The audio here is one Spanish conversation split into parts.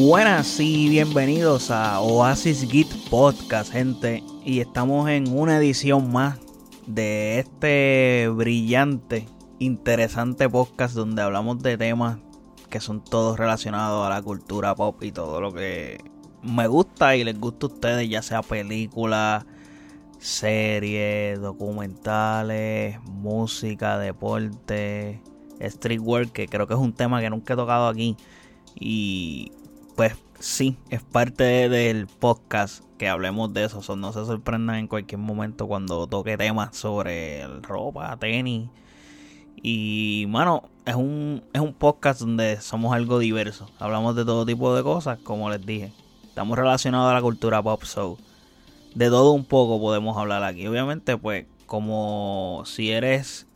Buenas y bienvenidos a Oasis Git Podcast, gente. Y estamos en una edición más de este brillante, interesante podcast donde hablamos de temas que son todos relacionados a la cultura pop y todo lo que me gusta y les gusta a ustedes, ya sea películas, series, documentales, música, deporte, streetwear, que creo que es un tema que nunca he tocado aquí. Y pues sí, es parte del podcast que hablemos de eso. no se sorprendan en cualquier momento cuando toque temas sobre ropa, tenis. Y bueno, es un, es un podcast donde somos algo diverso. Hablamos de todo tipo de cosas, como les dije. Estamos relacionados a la cultura pop, so de todo un poco podemos hablar aquí. Obviamente, pues, como si eres,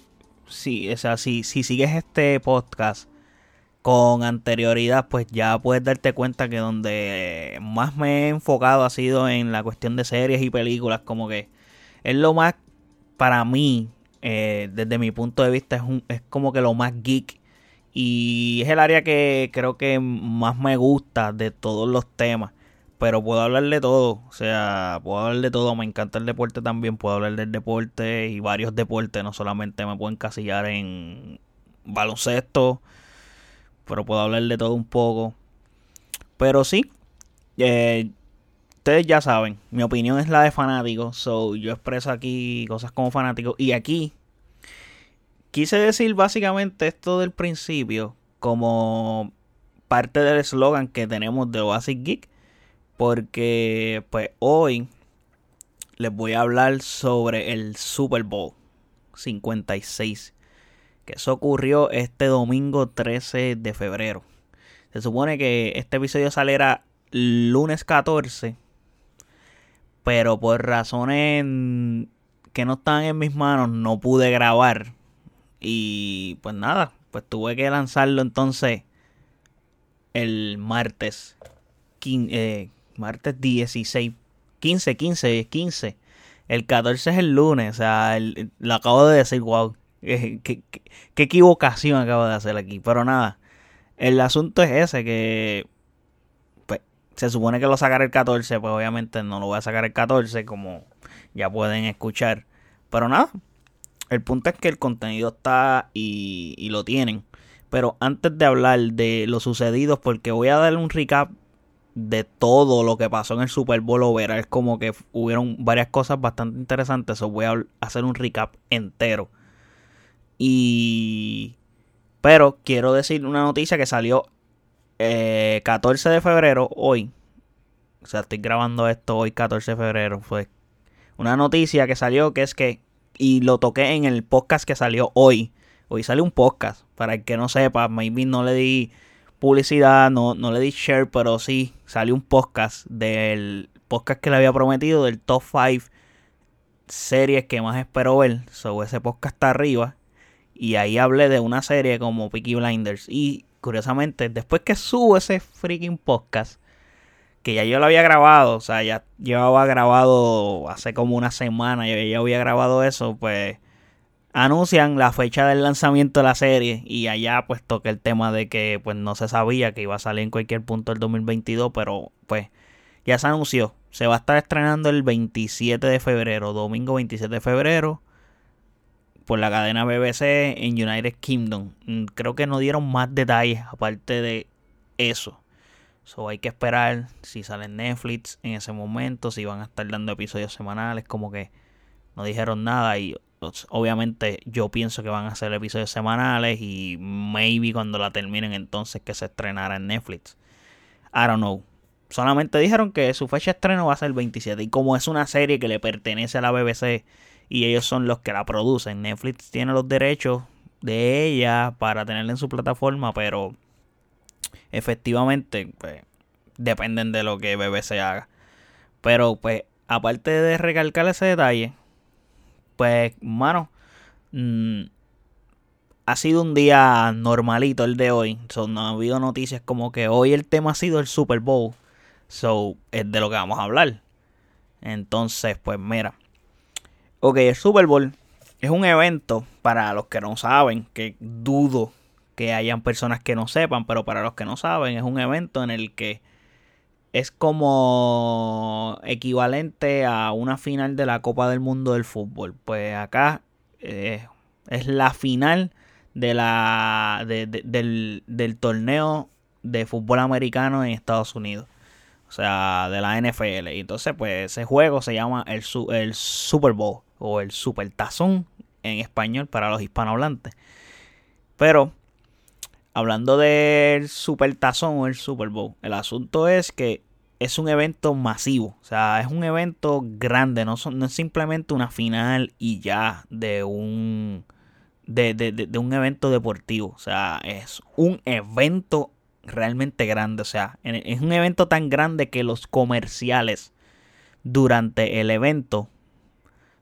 si, o sea, si, si sigues este podcast con anterioridad, pues ya puedes darte cuenta que donde más me he enfocado ha sido en la cuestión de series y películas, como que es lo más, para mí, eh, desde mi punto de vista, es, un, es como que lo más geek. Y es el área que creo que más me gusta de todos los temas. Pero puedo hablar de todo, o sea, puedo hablar de todo, me encanta el deporte también, puedo hablar del deporte y varios deportes, no solamente me puedo encasillar en baloncesto, pero puedo hablar de todo un poco. Pero sí, eh, ustedes ya saben, mi opinión es la de fanático, so yo expreso aquí cosas como fanático y aquí quise decir básicamente esto del principio como parte del eslogan que tenemos de Oasis Geek porque pues hoy les voy a hablar sobre el Super Bowl 56. Que eso ocurrió este domingo 13 de febrero. Se supone que este episodio saliera lunes 14. Pero por razones que no están en mis manos no pude grabar. Y pues nada, pues tuve que lanzarlo entonces el martes 15, martes 16, 15, 15, 15. El 14 es el lunes, o sea, lo acabo de decir, wow, qué, qué, equivocación acabo de hacer aquí. Pero nada, el asunto es ese, que pues, se supone que lo sacaré el 14, pues obviamente no lo voy a sacar el 14, como ya pueden escuchar. Pero nada, el punto es que el contenido está y, lo tienen. Pero antes de hablar de lo sucedido, porque voy a dar un recap de todo lo que pasó en el Super Bowl over. Es como que hubieron varias cosas bastante interesantes. Os voy a hacer un recap entero. Y. Pero quiero decir una noticia que salió 14 eh, de febrero, hoy. O sea, estoy grabando esto hoy, 14 de febrero. Fue una noticia que salió que es que. Y lo toqué en el podcast que salió hoy. Hoy salió un podcast. Para el que no sepa, maybe no le di publicidad, no, no le di share, pero sí salió un podcast del podcast que le había prometido del top 5 series que más espero ver. sobre ese podcast está arriba. Y ahí hablé de una serie como Peaky Blinders. Y curiosamente, después que subo ese freaking podcast, que ya yo lo había grabado, o sea, ya llevaba grabado hace como una semana, yo ya había grabado eso, pues anuncian la fecha del lanzamiento de la serie y allá pues toca el tema de que pues no se sabía que iba a salir en cualquier punto del 2022, pero pues ya se anunció. Se va a estar estrenando el 27 de febrero, domingo 27 de febrero, por la cadena BBC en United Kingdom. Mm, creo que no dieron más detalles aparte de eso. So hay que esperar si sale en Netflix en ese momento, si van a estar dando episodios semanales, como que no dijeron nada y obviamente yo pienso que van a ser episodios semanales y maybe cuando la terminen entonces que se estrenara en Netflix. I don't know. Solamente dijeron que su fecha de estreno va a ser el 27 y como es una serie que le pertenece a la BBC y ellos son los que la producen, Netflix tiene los derechos de ella para tenerla en su plataforma, pero efectivamente pues, dependen de lo que BBC haga. Pero pues aparte de recalcar ese detalle, pues, mano, mm, ha sido un día normalito el de hoy. no ha habido noticias como que hoy el tema ha sido el Super Bowl. So, es de lo que vamos a hablar. Entonces, pues mira. Ok, el Super Bowl es un evento para los que no saben, que dudo que hayan personas que no sepan, pero para los que no saben, es un evento en el que es como equivalente a una final de la Copa del Mundo del fútbol. Pues acá eh, es la final de la, del, torneo de fútbol americano en Estados Unidos. O sea, de la NFL. Y entonces, pues ese juego se llama el Super Bowl o el Super Tazón en español para los hispanohablantes. Pero, hablando del Super Tazón o el Super Bowl, el asunto es que es un evento masivo. O sea, es un evento grande. No, no es simplemente una final y ya de un. De, de, un evento deportivo. O sea, es un evento realmente grande. O sea, es un evento tan grande que los comerciales durante el evento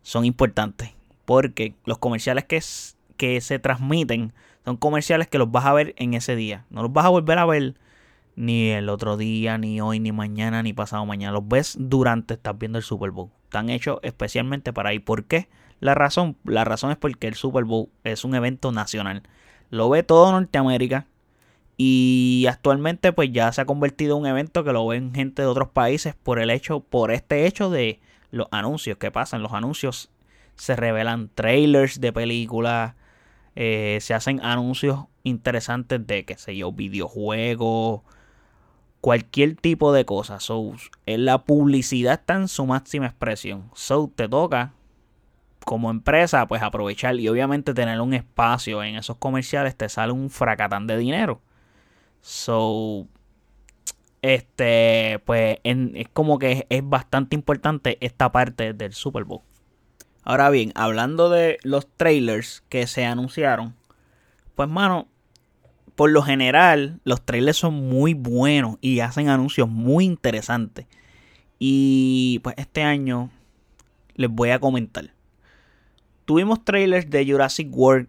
son importantes. Porque los comerciales que, que se transmiten son comerciales que los vas a ver en ese día. No los vas a volver a ver ni el otro día, ni hoy, ni mañana, ni pasado mañana. Los ves durante estás viendo el Super Bowl. Están hechos especialmente para ahí. ¿Por qué? La razón, la razón es porque el Super Bowl es un evento nacional. Lo ve todo Norteamérica. Y actualmente pues ya se ha convertido en un evento que lo ven gente de otros países por el hecho, por este hecho de los anuncios que pasan. Los anuncios se revelan trailers de películas, eh, se hacen anuncios interesantes de, qué sé yo, videojuegos, cualquier tipo de cosa. So, la publicidad está en su máxima expresión. So, te toca como empresa, pues aprovechar y obviamente tener un espacio en esos comerciales te sale un fracatán de dinero. So, este, pues es como que es, bastante importante esta parte del Super Bowl. Ahora bien, hablando de los trailers que se anunciaron, pues mano, por lo general los trailers son muy buenos y hacen anuncios muy interesantes. Y pues este año les voy a comentar. Tuvimos trailers de Jurassic World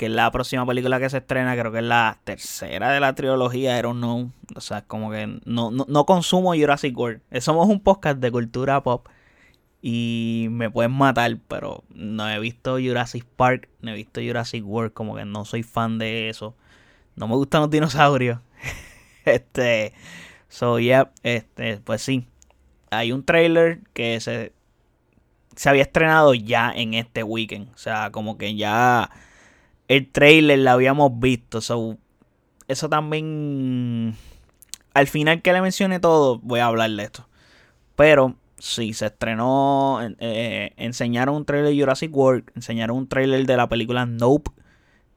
que es la próxima película que se estrena, creo que es la tercera de la trilogía, I don't know. O sea, como que no, no, consumo Jurassic World. Eh, somos un podcast de cultura pop y me pueden matar, pero no he visto Jurassic Park, no he visto Jurassic World, como que no soy fan de eso. No me gustan los dinosaurios. este, so yeah, este, pues sí. Hay un trailer que se, se había estrenado ya en este weekend. O sea, como que ya el trailer lo habíamos visto. eso también. Al final que le mencioné todo, voy a hablar de esto. Pero sí, se estrenó. Eh, enseñaron un trailer de Jurassic World. Enseñaron un trailer de la película Nope.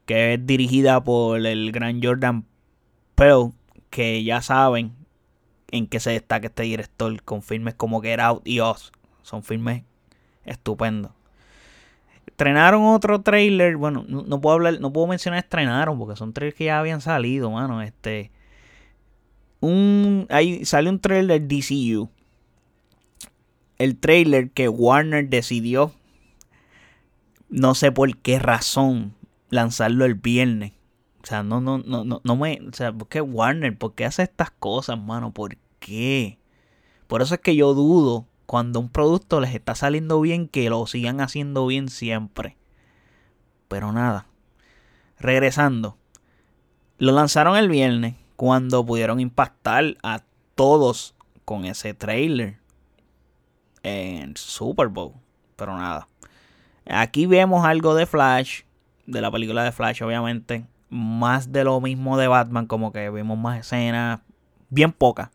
Que es dirigida por el gran Jordan Peele. Que ya saben en qué se destaca este director. Con filmes como Get Out y Oz. Son filmes estupendos. Estrenaron otro trailer. Bueno, no, puedo hablar, no puedo mencionar estrenaron porque son trailers que ya habían salido, mano. Este. Un. Ahí sale un trailer DCU. El trailer que Warner decidió. No sé por qué razón. Lanzarlo el viernes. O sea, no, no, no, no, no me. O sea, ¿por qué Warner? ¿Por qué hace estas cosas, mano? ¿Por qué? Por eso es que yo dudo cuando un producto les está saliendo bien, que lo sigan haciendo bien siempre. Pero nada. Regresando. Lo lanzaron el viernes cuando pudieron impactar a todos con ese trailer en Super Bowl. Pero nada. Aquí vemos algo de Flash, de la película de Flash, obviamente. Más de lo mismo de Batman, como que vimos más escenas, bien pocas.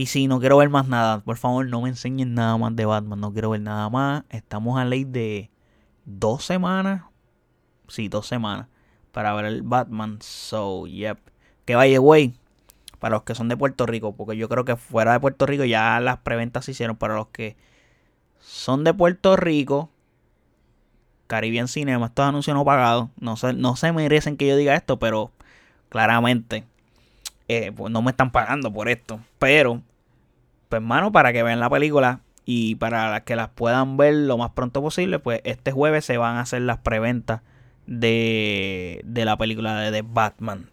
Y si no quiero ver más nada, por favor no me enseñen nada más de Batman. No quiero ver nada más. Estamos a ley de dos semanas. Sí, dos semanas. Para ver el Batman. So, yep. Que vaya, güey. Para los que son de Puerto Rico. Porque yo creo que fuera de Puerto Rico ya las preventas se hicieron. Para los que son de Puerto Rico. Caribbean Cinema. Estos anuncios no pagados. No se, no se merecen que yo diga esto. Pero claramente eh, pues no me están pagando por esto. Pero, pues hermano, para que vean la película y para que las puedan ver lo más pronto posible, pues este jueves se van a hacer las preventas de, de la película de The Batman.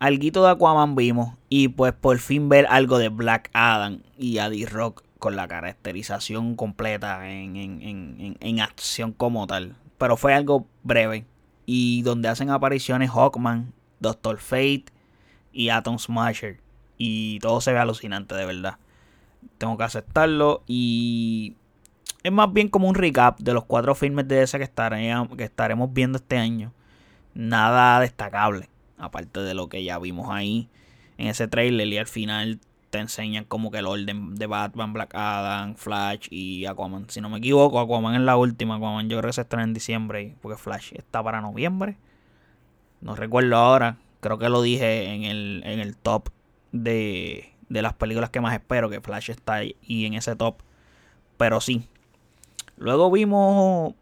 Alguito de Aquaman vimos y pues por fin ver algo de Black Adam y Eddie Rock con la caracterización completa en, en, en, acción como tal. Pero fue algo breve y donde hacen apariciones Hawkman, Doctor Fate y Atom Smasher. y todo se ve alucinante, de verdad. Tengo que aceptarlo y es más bien como un recap de los cuatro filmes de ese que, que estaremos viendo este año. Nada destacable, aparte de lo que ya vimos ahí en ese trailer y al final te enseñan como que el orden de Batman, Black Adam, Flash y Aquaman. Si no me equivoco, Aquaman es la última. Aquaman yo creo que se estrena en diciembre porque Flash está para noviembre. No recuerdo ahora. Creo que lo dije en el, en el top de, de las películas que más espero, que Flash está ahí en ese top. Pero sí. Luego vimos,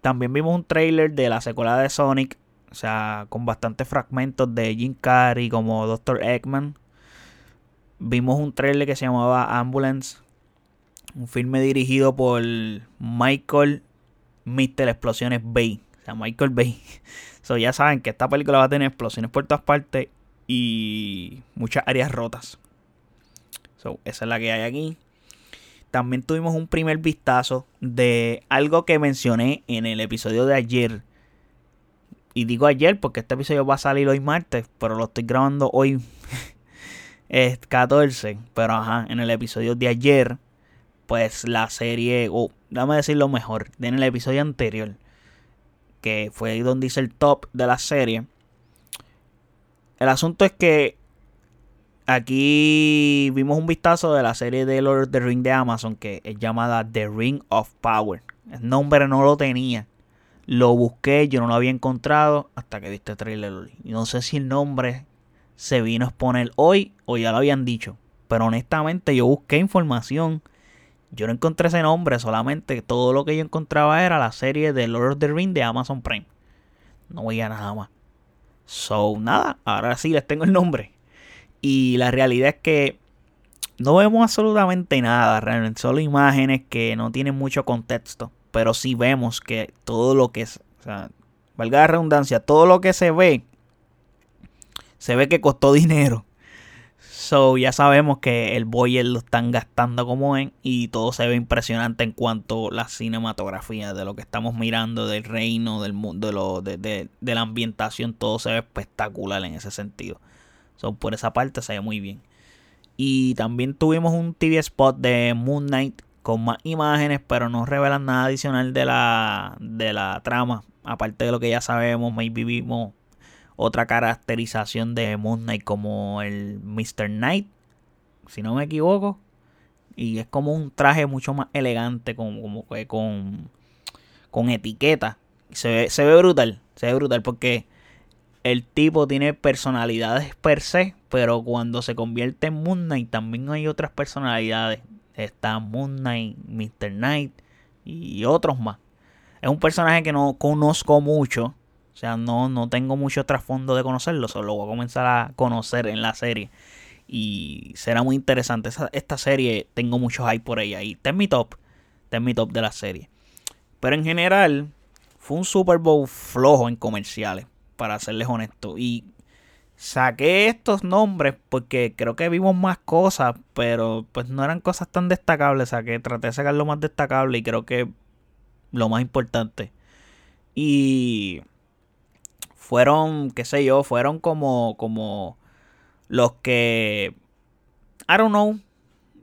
también vimos un trailer de la secuela de Sonic. O sea, con bastantes fragmentos de Jim Carrey como Dr. Eggman vimos un trailer que se llamaba Ambulance. Un filme dirigido por Michael Mr. Explosiones Bay. O sea, Michael Bay. So, ya saben que esta película va a tener explosiones por todas partes y muchas áreas rotas. Esa es la que hay aquí. También tuvimos un primer vistazo de algo que mencioné en el episodio de ayer. Y digo ayer porque este episodio va a salir hoy martes, pero lo estoy grabando hoy es 14. Pero ajá, en el episodio de ayer, pues la serie, o dame decirlo mejor, en el episodio anterior, que fue donde hice el top de la serie. El asunto es que aquí vimos un vistazo de la serie de Lord of the Ring de Amazon que es llamada The Ring of Power. El nombre no lo tenía. Lo busqué, yo no lo había encontrado hasta que viste el trailer. No sé si el nombre se vino a exponer hoy o ya lo habían dicho. Pero honestamente yo busqué información. Yo no encontré ese nombre, solamente todo lo que yo encontraba era la serie de Lord of the Rings de Amazon Prime. No veía nada más. So, nada, ahora sí les tengo el nombre. Y la realidad es que no vemos absolutamente nada, realmente. Solo imágenes que no tienen mucho contexto. Pero sí vemos que todo lo que es, o sea, valga la redundancia, todo lo que se ve se ve que costó dinero. So ya sabemos que el Boyer lo están gastando como en y todo se ve impresionante en cuanto a la cinematografía de lo que estamos mirando, del reino, del mundo, de, de, de, la ambientación, todo se ve espectacular en ese sentido. So, por esa parte ve muy bien. Y también tuvimos un TV spot de Moon Knight con más imágenes, pero no revelan nada adicional de la, de la trama. Aparte de lo que ya sabemos, maybe vimos otra caracterización de Moon Knight como el Mr. Knight, si no me equivoco. Y es como un traje mucho más elegante, como, como con, con etiqueta. Se ve, se ve brutal, se ve brutal porque el tipo tiene personalidades per se, pero cuando se convierte en Moon Knight también hay otras personalidades. Está Moon Knight, Mr. Knight y otros más. Es un personaje que no conozco mucho, o sea, no, no tengo mucho trasfondo de conocerlo, solo voy a comenzar a conocer en la serie. Y será muy interesante. Esta, serie tengo mucho hype por ella. Y en mi top. Está en mi top de la serie. Pero en general, fue un Super Bowl flojo en comerciales. Para serles honesto. Y saqué estos nombres porque creo que vimos más cosas. Pero pues no eran cosas tan destacables. Saqué, traté de sacar lo más destacable. Y creo que lo más importante. Y fueron, qué sé yo, fueron como, como los que, I don't know,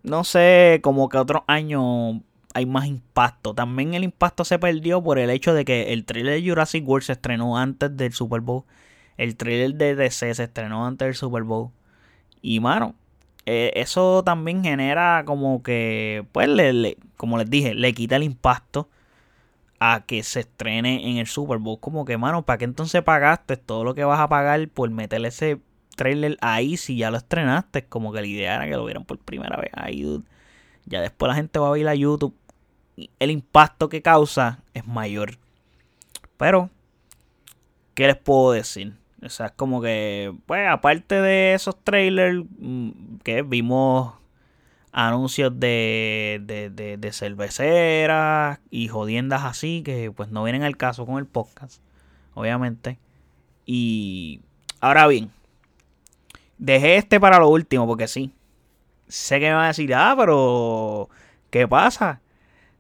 no sé, como que otros años hay más impacto. También el impacto se perdió por el hecho de que el trailer de Jurassic World se estrenó antes del Super Bowl. El trailer de DC se estrenó antes del Super Bowl. Y mano, eh, eso también genera como que, pues, le, como les dije, le quita el impacto a que se estrene en el Super Bowl. Como que, mano, ¿para qué entonces pagaste todo lo que vas a pagar por meterle ese trailer ahí si ya lo estrenaste? Como que la idea era que lo vieran por primera vez ahí, Ya después la gente va a ver a YouTube. El impacto que causa es mayor. Pero, ¿qué les puedo decir? O sea, es como que, pues, aparte de esos trailers mm, que vimos anuncios de, de, de, cerveceras y jodiendas así que pues no vienen al caso con el podcast, obviamente. Y ahora bien, dejé este para lo último porque sí. Sé que me van a decir, ah, pero ¿qué pasa?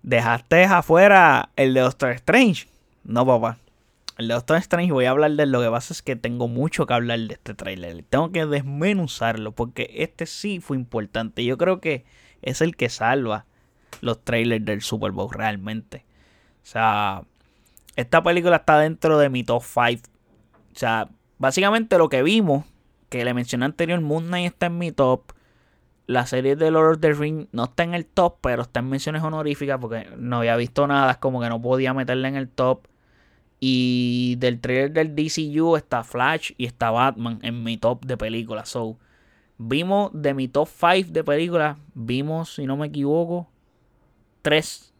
Dejaste afuera el de Doctor Strange. No, papá. el Doctor Strange voy a hablar de. Lo que pasa es que tengo mucho que hablar de este trailer. Tengo que desmenuzarlo porque este sí fue importante. Yo creo que es el que salva los trailers del Super Bowl realmente. O sea, esta película está dentro de mi top 5. O sea, básicamente lo que vimos, que le mencioné anterior, Moon Knight está en mi top. La serie de Lord of the Rings no está en el top, pero está en menciones honoríficas porque no había visto nada. Es como que no podía meterla en el top. Y del trailer del DCU está Flash y está Batman en mi top de películas. So, vimos de mi top 5 de películas, vimos, si no me equivoco, tres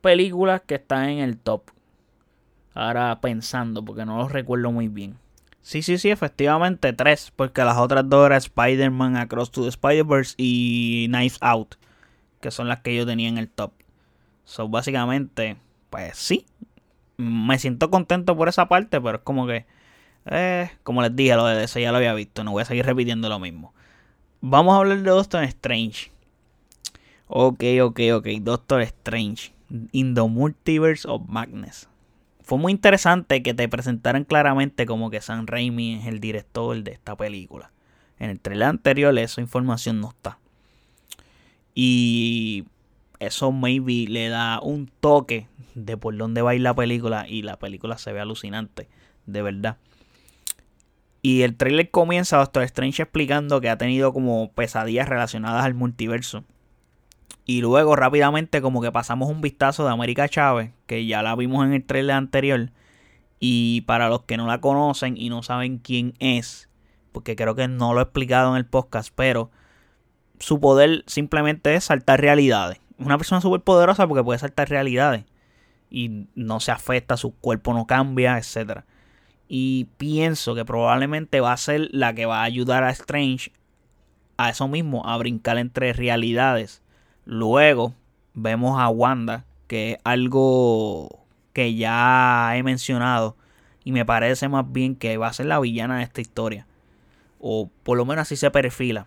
películas que están en el top. Ahora pensando, porque no los recuerdo muy bien. Sí, sí, sí, efectivamente tres, porque las otras dos eran Spider-Man Across to the Spider-Verse y Knives Out, que son las que yo tenía en el top. So, básicamente, pues sí, me siento contento por esa parte, pero es como que, eh, como les dije, lo de eso ya lo había visto, no voy a seguir repitiendo lo mismo. Vamos a hablar de Doctor Strange. Ok, ok, ok, Doctor Strange. In the Multiverse of Madness. Fue muy interesante que te presentaran claramente como que Sam Raimi es el director de esta película. En el trailer anterior esa información no está. Y eso maybe le da un toque de por dónde va a ir la película y la película se ve alucinante, de verdad. Y el trailer comienza Doctor Strange explicando que ha tenido como pesadillas relacionadas al multiverso. Y luego rápidamente como que pasamos un vistazo de América Chávez, que ya la vimos en el trailer anterior. Y para los que no la conocen y no saben quién es, porque creo que no lo he explicado en el podcast, pero su poder simplemente es saltar realidades. Una persona súper poderosa porque puede saltar realidades y no se afecta, su cuerpo no cambia, etc. Y pienso que probablemente va a ser la que va a ayudar a Strange a eso mismo, a brincar entre realidades. Luego vemos a Wanda, que es algo que ya he mencionado y me parece más bien que va a ser la villana de esta historia. O por lo menos así se perfila.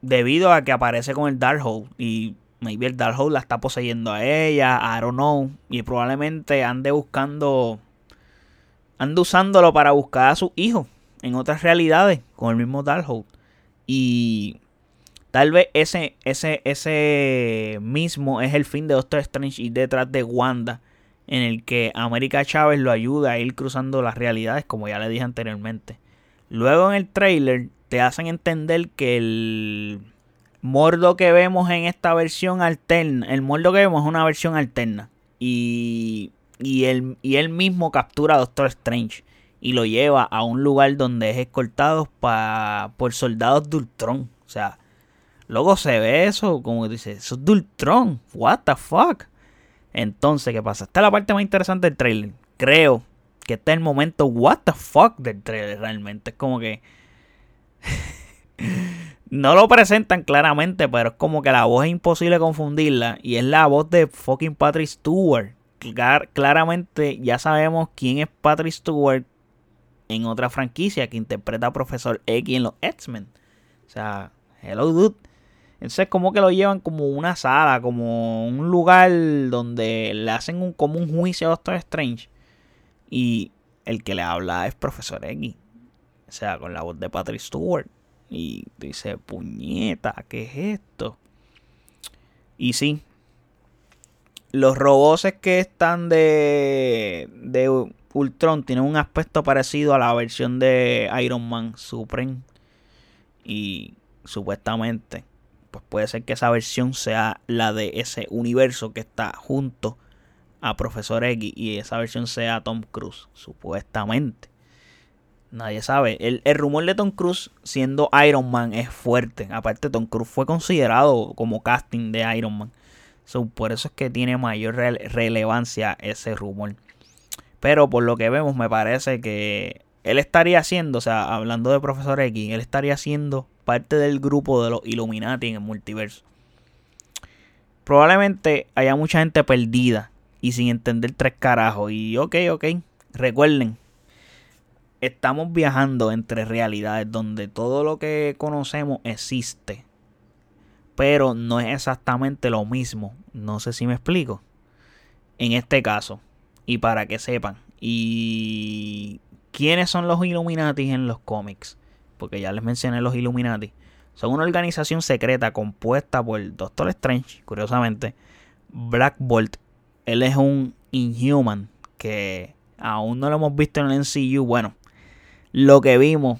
Debido a que aparece con el Darkhold y Maybe el Darkhold la está poseyendo a ella, I don't know. Y probablemente ande buscando. Ande usándolo para buscar a su hijo en otras realidades con el mismo Darkhold. Y tal vez ese, ese, ese mismo es el fin de Doctor Strange y detrás de Wanda. En el que América Chávez lo ayuda a ir cruzando las realidades, como ya le dije anteriormente. Luego en el trailer te hacen entender que el Mordo que vemos en esta versión alterna, el Mordo que vemos es una versión alterna. Y, y, él, y él mismo captura a Doctor Strange y lo lleva a un lugar donde es escoltado por soldados de Ultron. O sea, luego se ve eso, como dice, eso es de Ultron. What the fuck. Entonces, ¿qué pasa? Esta es la parte más interesante del trailer. Creo que este es el momento what the fuck del trailer realmente. Es como que... No lo presentan claramente, pero es como que la voz es imposible confundirla. Y es la voz de fucking Patrick Stewart. claramente ya sabemos quién es Patrick Stewart en otra franquicia que interpreta a Profesor X en los X-Men. O sea, hello dude. Entonces como que lo llevan como una sala, como un lugar donde le hacen un, como un juicio a Doctor Strange. Y el que le habla es Profesor X. O sea, con la voz de Patrick Stewart. Y dice, puñeta, ¿qué es esto? Y sí, los robots que están de, de Ultron tienen un aspecto parecido a la versión de Iron Man Supreme. Y supuestamente, pues puede ser que esa versión sea la de ese universo que está junto a Profesor X y esa versión sea Tom Cruise, supuestamente. Nadie sabe. El, rumor de Tom Cruise siendo Iron Man es fuerte. Aparte, Tom Cruise fue considerado como casting de Iron Man. por eso es que tiene mayor relevancia ese rumor. Pero por lo que vemos, me parece que él estaría siendo, o sea, hablando de Profesor X, él estaría siendo parte del grupo de los Illuminati en el multiverso. Probablemente haya mucha gente perdida y sin entender tres carajos. Y ok, ok, recuerden, estamos viajando entre realidades donde todo lo que conocemos existe, pero no es exactamente lo mismo. No sé si me explico. En este caso, y para que sepan. Y quiénes son los Illuminati en los cómics, porque ya les mencioné los Illuminati. Son una organización secreta compuesta por Doctor Strange, curiosamente, Black Bolt. Él es un Inhuman que aún no lo hemos visto en el MCU. Bueno, lo que vimos,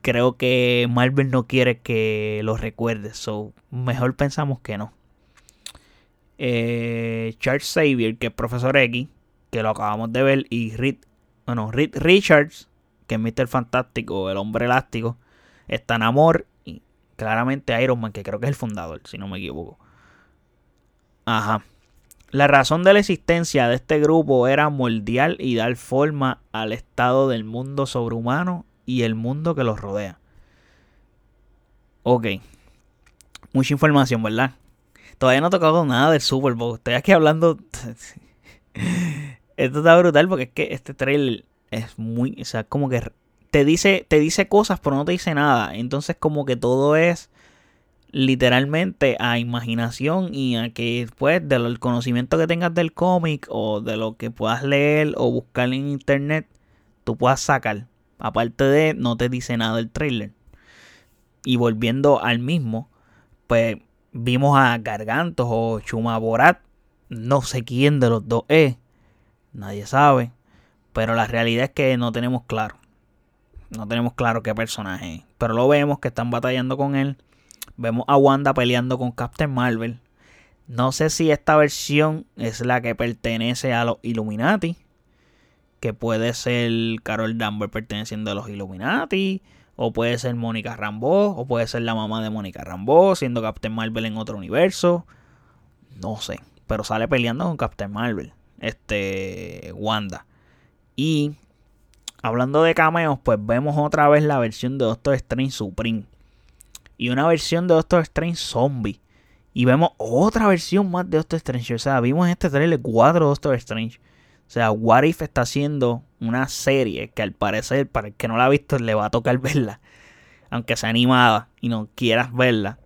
creo que Marvel no quiere que lo recuerde. So, mejor pensamos que no. Eh, Charles Xavier, que es Profesor X, que lo acabamos de ver, y Reed, bueno, Reed Richards, que es Mr. Fantástico, el hombre elástico, está en amor y claramente Iron Man, que creo que es el fundador, si no me equivoco. Ajá. La razón de la existencia de este grupo era moldear y dar forma al estado del mundo sobrehumano y el mundo que los rodea. Ok. Mucha información, ¿verdad? Todavía no he tocado nada del Super Bowl. Estoy aquí hablando. Esto está brutal porque es que este trailer es muy. O sea, como que te dice, te dice cosas, pero no te dice nada. Entonces, como que todo es literalmente a imaginación y a que pues del conocimiento que tengas del cómic o de lo que puedas leer o buscar en internet, tú puedas sacar. Aparte de, no te dice nada el trailer. Y volviendo al mismo, pues vimos a Gargantos o Chuma Borat. No sé quién de los dos es. Nadie sabe. Pero la realidad es que no tenemos claro. No tenemos claro qué personaje es. Pero lo vemos que están batallando con él. Vemos a Wanda peleando con Captain Marvel. No sé si esta versión es la que pertenece a los Illuminati que puede ser Carol Danvers perteneciendo a los Illuminati, o puede ser Mónica Rambeau, o puede ser la mamá de Mónica Rambeau, siendo Captain Marvel en otro universo. No sé, pero sale peleando con Captain Marvel, este Wanda. Y hablando de cameos, pues vemos otra vez la versión de Doctor Strange Supreme. Y una versión de Doctor Strange Zombie. Y vemos otra versión más de Doctor Strange. O sea, vimos en este trailer cuatro Doctor Strange. O sea, What If está haciendo una serie que al parecer, para el que no la ha visto, le va a tocar verla. Aunque sea animada y no quieras verla.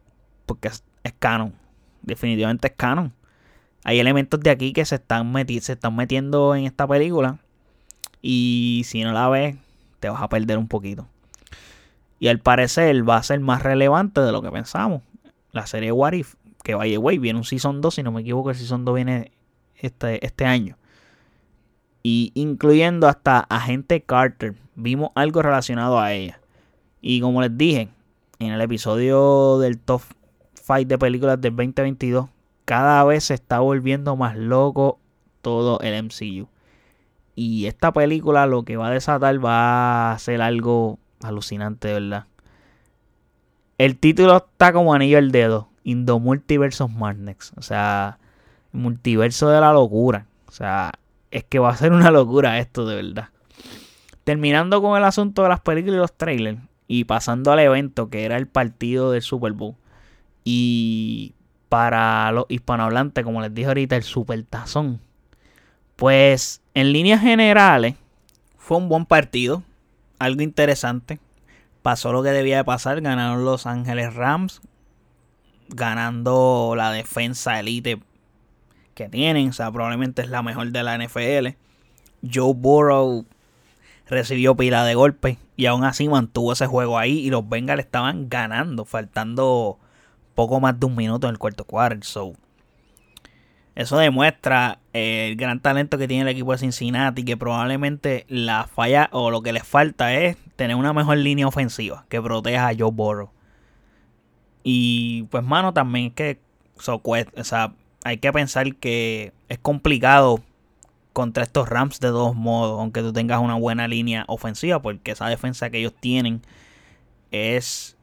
Porque es, canon. Definitivamente es canon. Hay elementos de aquí que se están, se están metiendo en esta película. Y si no la ves, te vas a perder un poquito. Y al parecer va a ser más relevante de lo que pensamos. La serie What If. Que vaya, güey, viene un Season 2. Si no me equivoco, el Season 2 viene este, este año y incluyendo hasta Agente Carter. Vimos algo relacionado a ella. Y como les dije en el episodio del Top 5 de películas del 2022, cada vez se está volviendo más loco todo el MCU. Y esta película lo que va a desatar va a ser algo alucinante, de verdad. El título está como anillo al dedo. In the Madness. O sea, multiverso de la locura. O sea, es que va a ser una locura esto de verdad. Terminando con el asunto de las películas y los trailers y pasando al evento que era el partido del Super Bowl. Y para los hispanohablantes, como les dije ahorita, el Super Tazón. Pues en líneas generales fue un buen partido, algo interesante. Pasó lo que debía de pasar, ganaron los Ángeles Rams, ganando la defensa elite que tienen. O sea, probablemente es la mejor de la NFL. Joe Burrow recibió pila de golpes y aún así mantuvo ese juego ahí y los Bengals estaban ganando, faltando poco más de un minuto en el cuarto quarter. So, eso demuestra el gran talento que tiene el equipo de Cincinnati, que probablemente la falla o lo que les falta es tener una mejor línea ofensiva que proteja a Joe Burrow. Y pues mano, también que so, o sea, hay que pensar que es complicado contra estos Rams de todos modos, aunque tú tengas una buena línea ofensiva, porque esa defensa que ellos tienen es...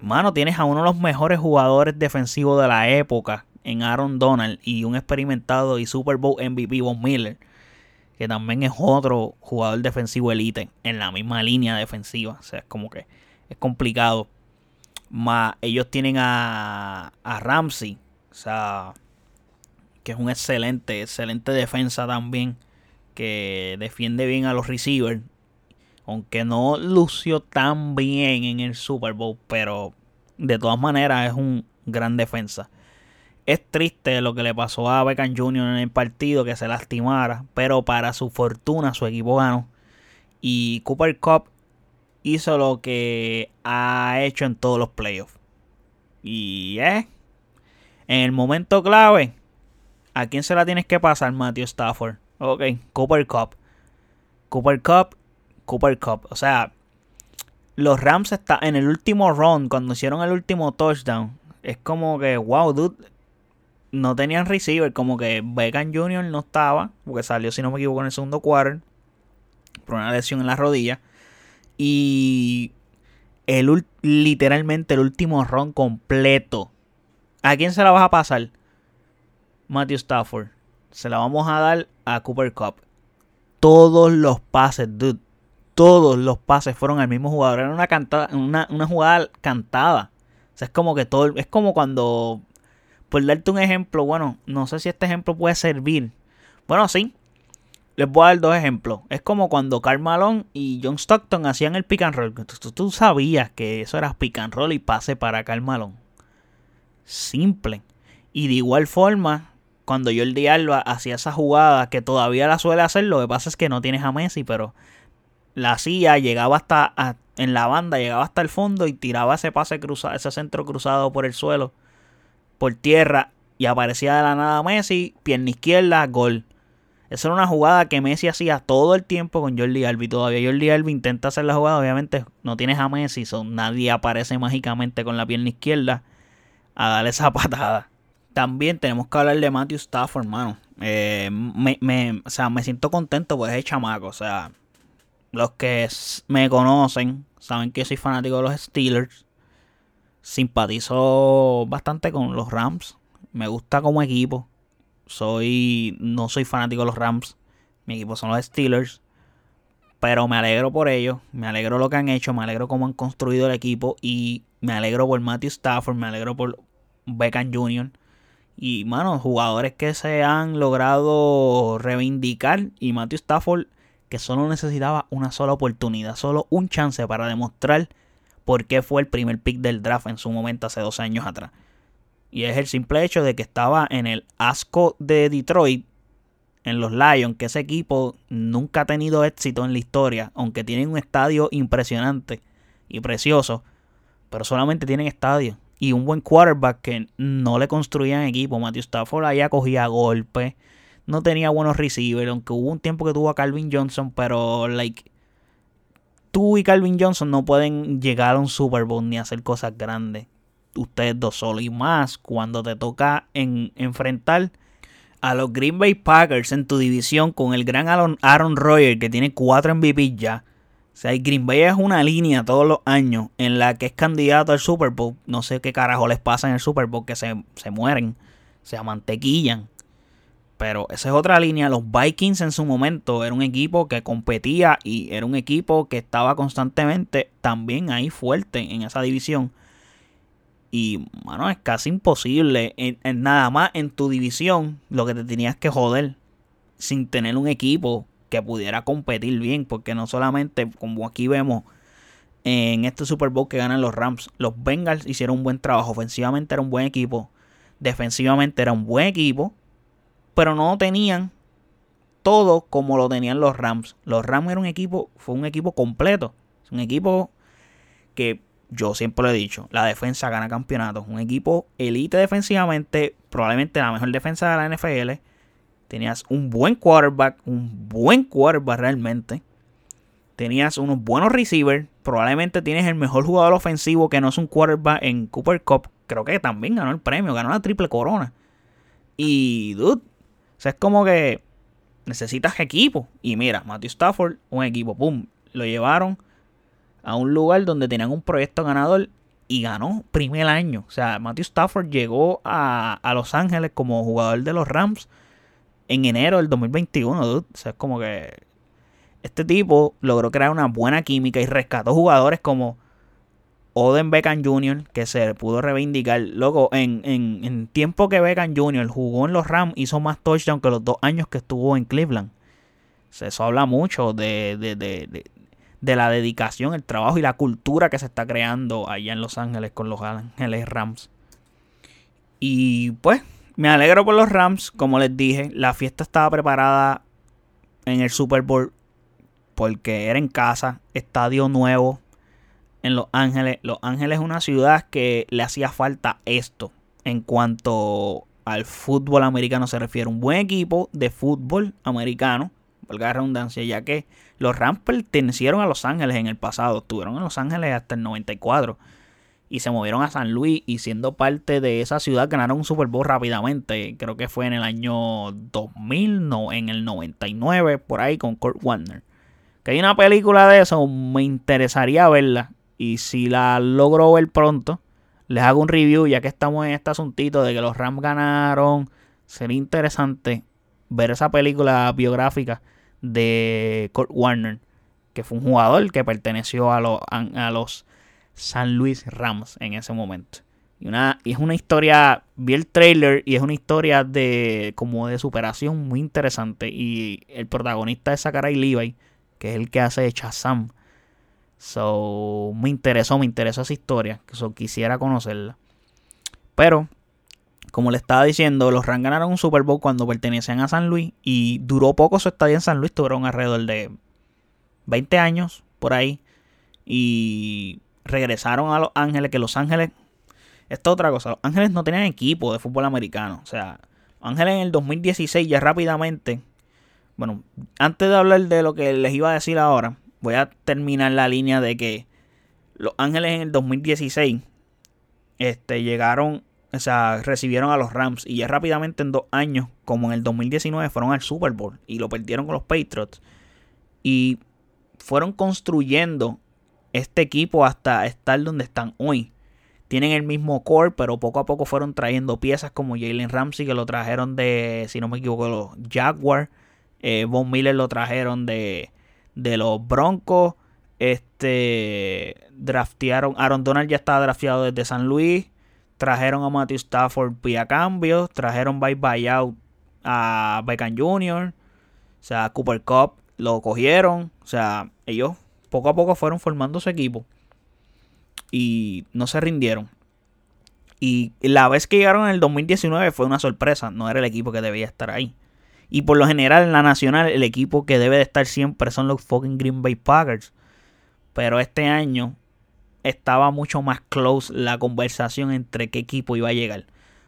Mano, tienes a uno de los mejores jugadores defensivos de la época en Aaron Donald y un experimentado y Super Bowl MVP Von Miller, que también es otro jugador defensivo elite en la misma línea defensiva. O sea, es como que es complicado. Más ellos tienen a, a Ramsey. O sea, que es un excelente, excelente defensa también, que defiende bien a los receivers, aunque no lució tan bien en el Super Bowl, pero de todas maneras es un gran defensa. Es triste lo que le pasó a Beckham Jr. en el partido, que se lastimara, pero para su fortuna su equipo ganó. Y Cooper Cup hizo lo que ha hecho en todos los playoffs. Y es, en el momento clave, ¿a quién se la tienes que pasar, Matthew Stafford? Ok, Cooper Cup. Cooper Cup, Cooper Cup. O sea, los Rams está en el último round, cuando hicieron el último touchdown. Es como que, wow, dude. No tenían receiver, como que Beckham Jr. no estaba, porque salió, si no me equivoco, en el segundo quarter, por una lesión en la rodilla. Y el, literalmente el último round completo. ¿A quién se la vas a pasar? Matthew Stafford. Se la vamos a dar a Cooper Cup. Todos los pases, dude. Todos los pases fueron al mismo jugador. Era una, una, jugada cantada. O sea, es como que todo. Es como cuando. Por darte un ejemplo, bueno, no sé si este ejemplo puede servir. Bueno, sí. Les voy a dar dos ejemplos. Es como cuando Carl Malone y John Stockton hacían el pick and roll. Tú, sabías que eso era pick and roll y pase para Carl Malone. Simple. Y de igual forma, cuando Jordi Alba hacía esa jugada que todavía la suele hacer, lo que pasa es que no tienes a Messi, pero la hacía, llegaba hasta en la banda, llegaba hasta el fondo y tiraba ese pase cruzado, ese centro cruzado por el suelo, por tierra, y aparecía de la nada Messi, pierna izquierda, gol. Esa era una jugada que Messi hacía todo el tiempo con Jordi Alba y todavía Jordi Alba intenta hacer la jugada. Obviamente no tienes a Messi, son, nadie aparece mágicamente con la pierna izquierda a darle esa patada. También tenemos que hablar de Matthew Stafford, hermano. Eh, me, o sea, me siento contento por ese chamaco. O sea, los que me conocen saben que soy fanático de los Steelers. Simpatizo bastante con los Rams. Me gusta como equipo. Soy. No soy fanático de los Rams. Mi equipo son los Steelers. Pero me alegro por ellos. Me alegro lo que han hecho. Me alegro cómo han construido el equipo. Y me alegro por Matthew Stafford. Me alegro por Beckham Jr. Y, mano, jugadores que se han logrado reivindicar. Y Matthew Stafford, que solo necesitaba una sola oportunidad. Solo un chance para demostrar por qué fue el primer pick del draft en su momento hace dos años atrás. Y es el simple hecho de que estaba en el asco de Detroit, en los Lions, que ese equipo nunca ha tenido éxito en la historia, aunque tienen un estadio impresionante y precioso, pero solamente tienen estadio. Y un buen quarterback que no le construían equipo. Matthew Stafford allá cogía golpes. No tenía buenos receivers. Aunque hubo un tiempo que tuvo a Calvin Johnson. Pero, like. Tú y Calvin Johnson no pueden llegar a un Super Bowl ni hacer cosas grandes ustedes dos solos y más cuando te toca en, enfrentar a los Green Bay Packers en tu división con el gran Aaron, Aaron Rodgers que tiene cuatro MVP ya. O sea, Green Bay es una línea todos los años en la que es candidato al Super Bowl. No sé qué carajo les pasa en el Super Bowl, que se, se mueren, se amantequillan. Pero esa es otra línea. Los Vikings en su momento era un equipo que competía y era un equipo que estaba constantemente también ahí fuerte en esa división. Y, mano, es casi imposible. En, nada más en tu división, lo que te tenías que joder. Sin tener un equipo que pudiera competir bien. Porque no solamente, como aquí vemos en este Super Bowl que ganan los Rams, los Bengals hicieron un buen trabajo. Ofensivamente era un buen equipo. Defensivamente era un buen equipo. Pero no tenían todo como lo tenían los Rams. Los Rams era un equipo, fue un equipo completo. Es un equipo que yo siempre lo he dicho, la defensa gana campeonatos. Un equipo elite defensivamente, probablemente la mejor defensa de la NFL. Tenías un buen quarterback, un buen quarterback realmente. Tenías unos buenos receivers. Probablemente tienes el mejor jugador ofensivo que no es un quarterback en Cooper Cup. Creo que también ganó el premio, ganó la triple corona. Y, dude, o sea, es como que necesitas equipo. Y mira, Matthew Stafford, un equipo, pum, lo llevaron a un lugar donde tenían un proyecto ganador y ganó primer año. O sea, Matthew Stafford llegó a, Los Ángeles como jugador de los Rams en enero del 2021. O sea, es como que este tipo logró crear una buena química y rescató jugadores como Oden Beckham Jr., que se pudo reivindicar. Luego, en, en, tiempo que Beckham Jr. jugó en los Rams, hizo más touchdowns que los dos años que estuvo en Cleveland. eso habla mucho de, de la dedicación, el trabajo y la cultura que se está creando allá en Los Ángeles con los Ángeles Rams. Y pues, me alegro por los Rams, como les dije, la fiesta estaba preparada en el Super Bowl porque era en casa, estadio nuevo en Los Ángeles. Los Ángeles es una ciudad que le hacía falta esto en cuanto al fútbol americano se refiere. Un buen equipo de fútbol americano, valga la redundancia, ya que los Rams pertenecieron a Los Ángeles en el pasado, estuvieron en Los Ángeles hasta el 94 y se movieron a San Luis y siendo parte de esa ciudad ganaron un Super Bowl rápidamente. Creo que fue en el año 2000, no, en el 99, por ahí con Kurt Warner. Que hay una película de eso, me interesaría verla. Y si la logro ver pronto, les hago un review ya que estamos en este asuntito de que los Rams ganaron. Sería interesante ver esa película biográfica de Kurt Warner, que fue un jugador que perteneció a los, a los San Luis Rams en ese momento. Y, una, y es una historia, vi el trailer y es una historia de como de superación muy interesante. Y el protagonista es Zachary Levi, que es el que hace Shazam. So, me interesó, me interesó esa historia. So, quisiera conocerla. Pero, como le estaba diciendo, los Rams ganaron un Super Bowl cuando pertenecían a San Luis. Y duró poco su estadía en San Luis. Tuvieron alrededor de 20 años por ahí. Y regresaron a Los Ángeles, que Los Ángeles, esto es otra cosa, Los Ángeles no tenían equipo de fútbol americano, o sea, Los Ángeles en el 2016 ya rápidamente, bueno, antes de hablar de lo que les iba a decir ahora, voy a terminar la línea de que Los Ángeles en el 2016 este, llegaron, o sea, recibieron a los Rams y ya rápidamente en dos años, como en el 2019, fueron al Super Bowl y lo perdieron con los Patriots. Y fueron construyendo este equipo hasta estar donde están hoy. Tienen el mismo core, pero poco a poco fueron trayendo piezas como Jalen Ramsey, que lo trajeron de, si no me equivoco, los Jaguars. Eh, Von Miller lo trajeron de, de los Broncos. Este draftearon. Aaron Donald ya estaba drafteado desde San Luis. Trajeron a Matthew Stafford vía cambio. Trajeron by buyout a Beckham Jr. O sea, Cooper Cup lo cogieron. O sea, ellos poco a poco fueron formando su equipo y no se rindieron. Y la vez que llegaron en el 2019 fue una sorpresa, no era el equipo que debía estar ahí. Y por lo general en la nacional el equipo que debe de estar siempre son los fucking Green Bay Packers. Pero este año estaba mucho más close la conversación entre qué equipo iba a llegar.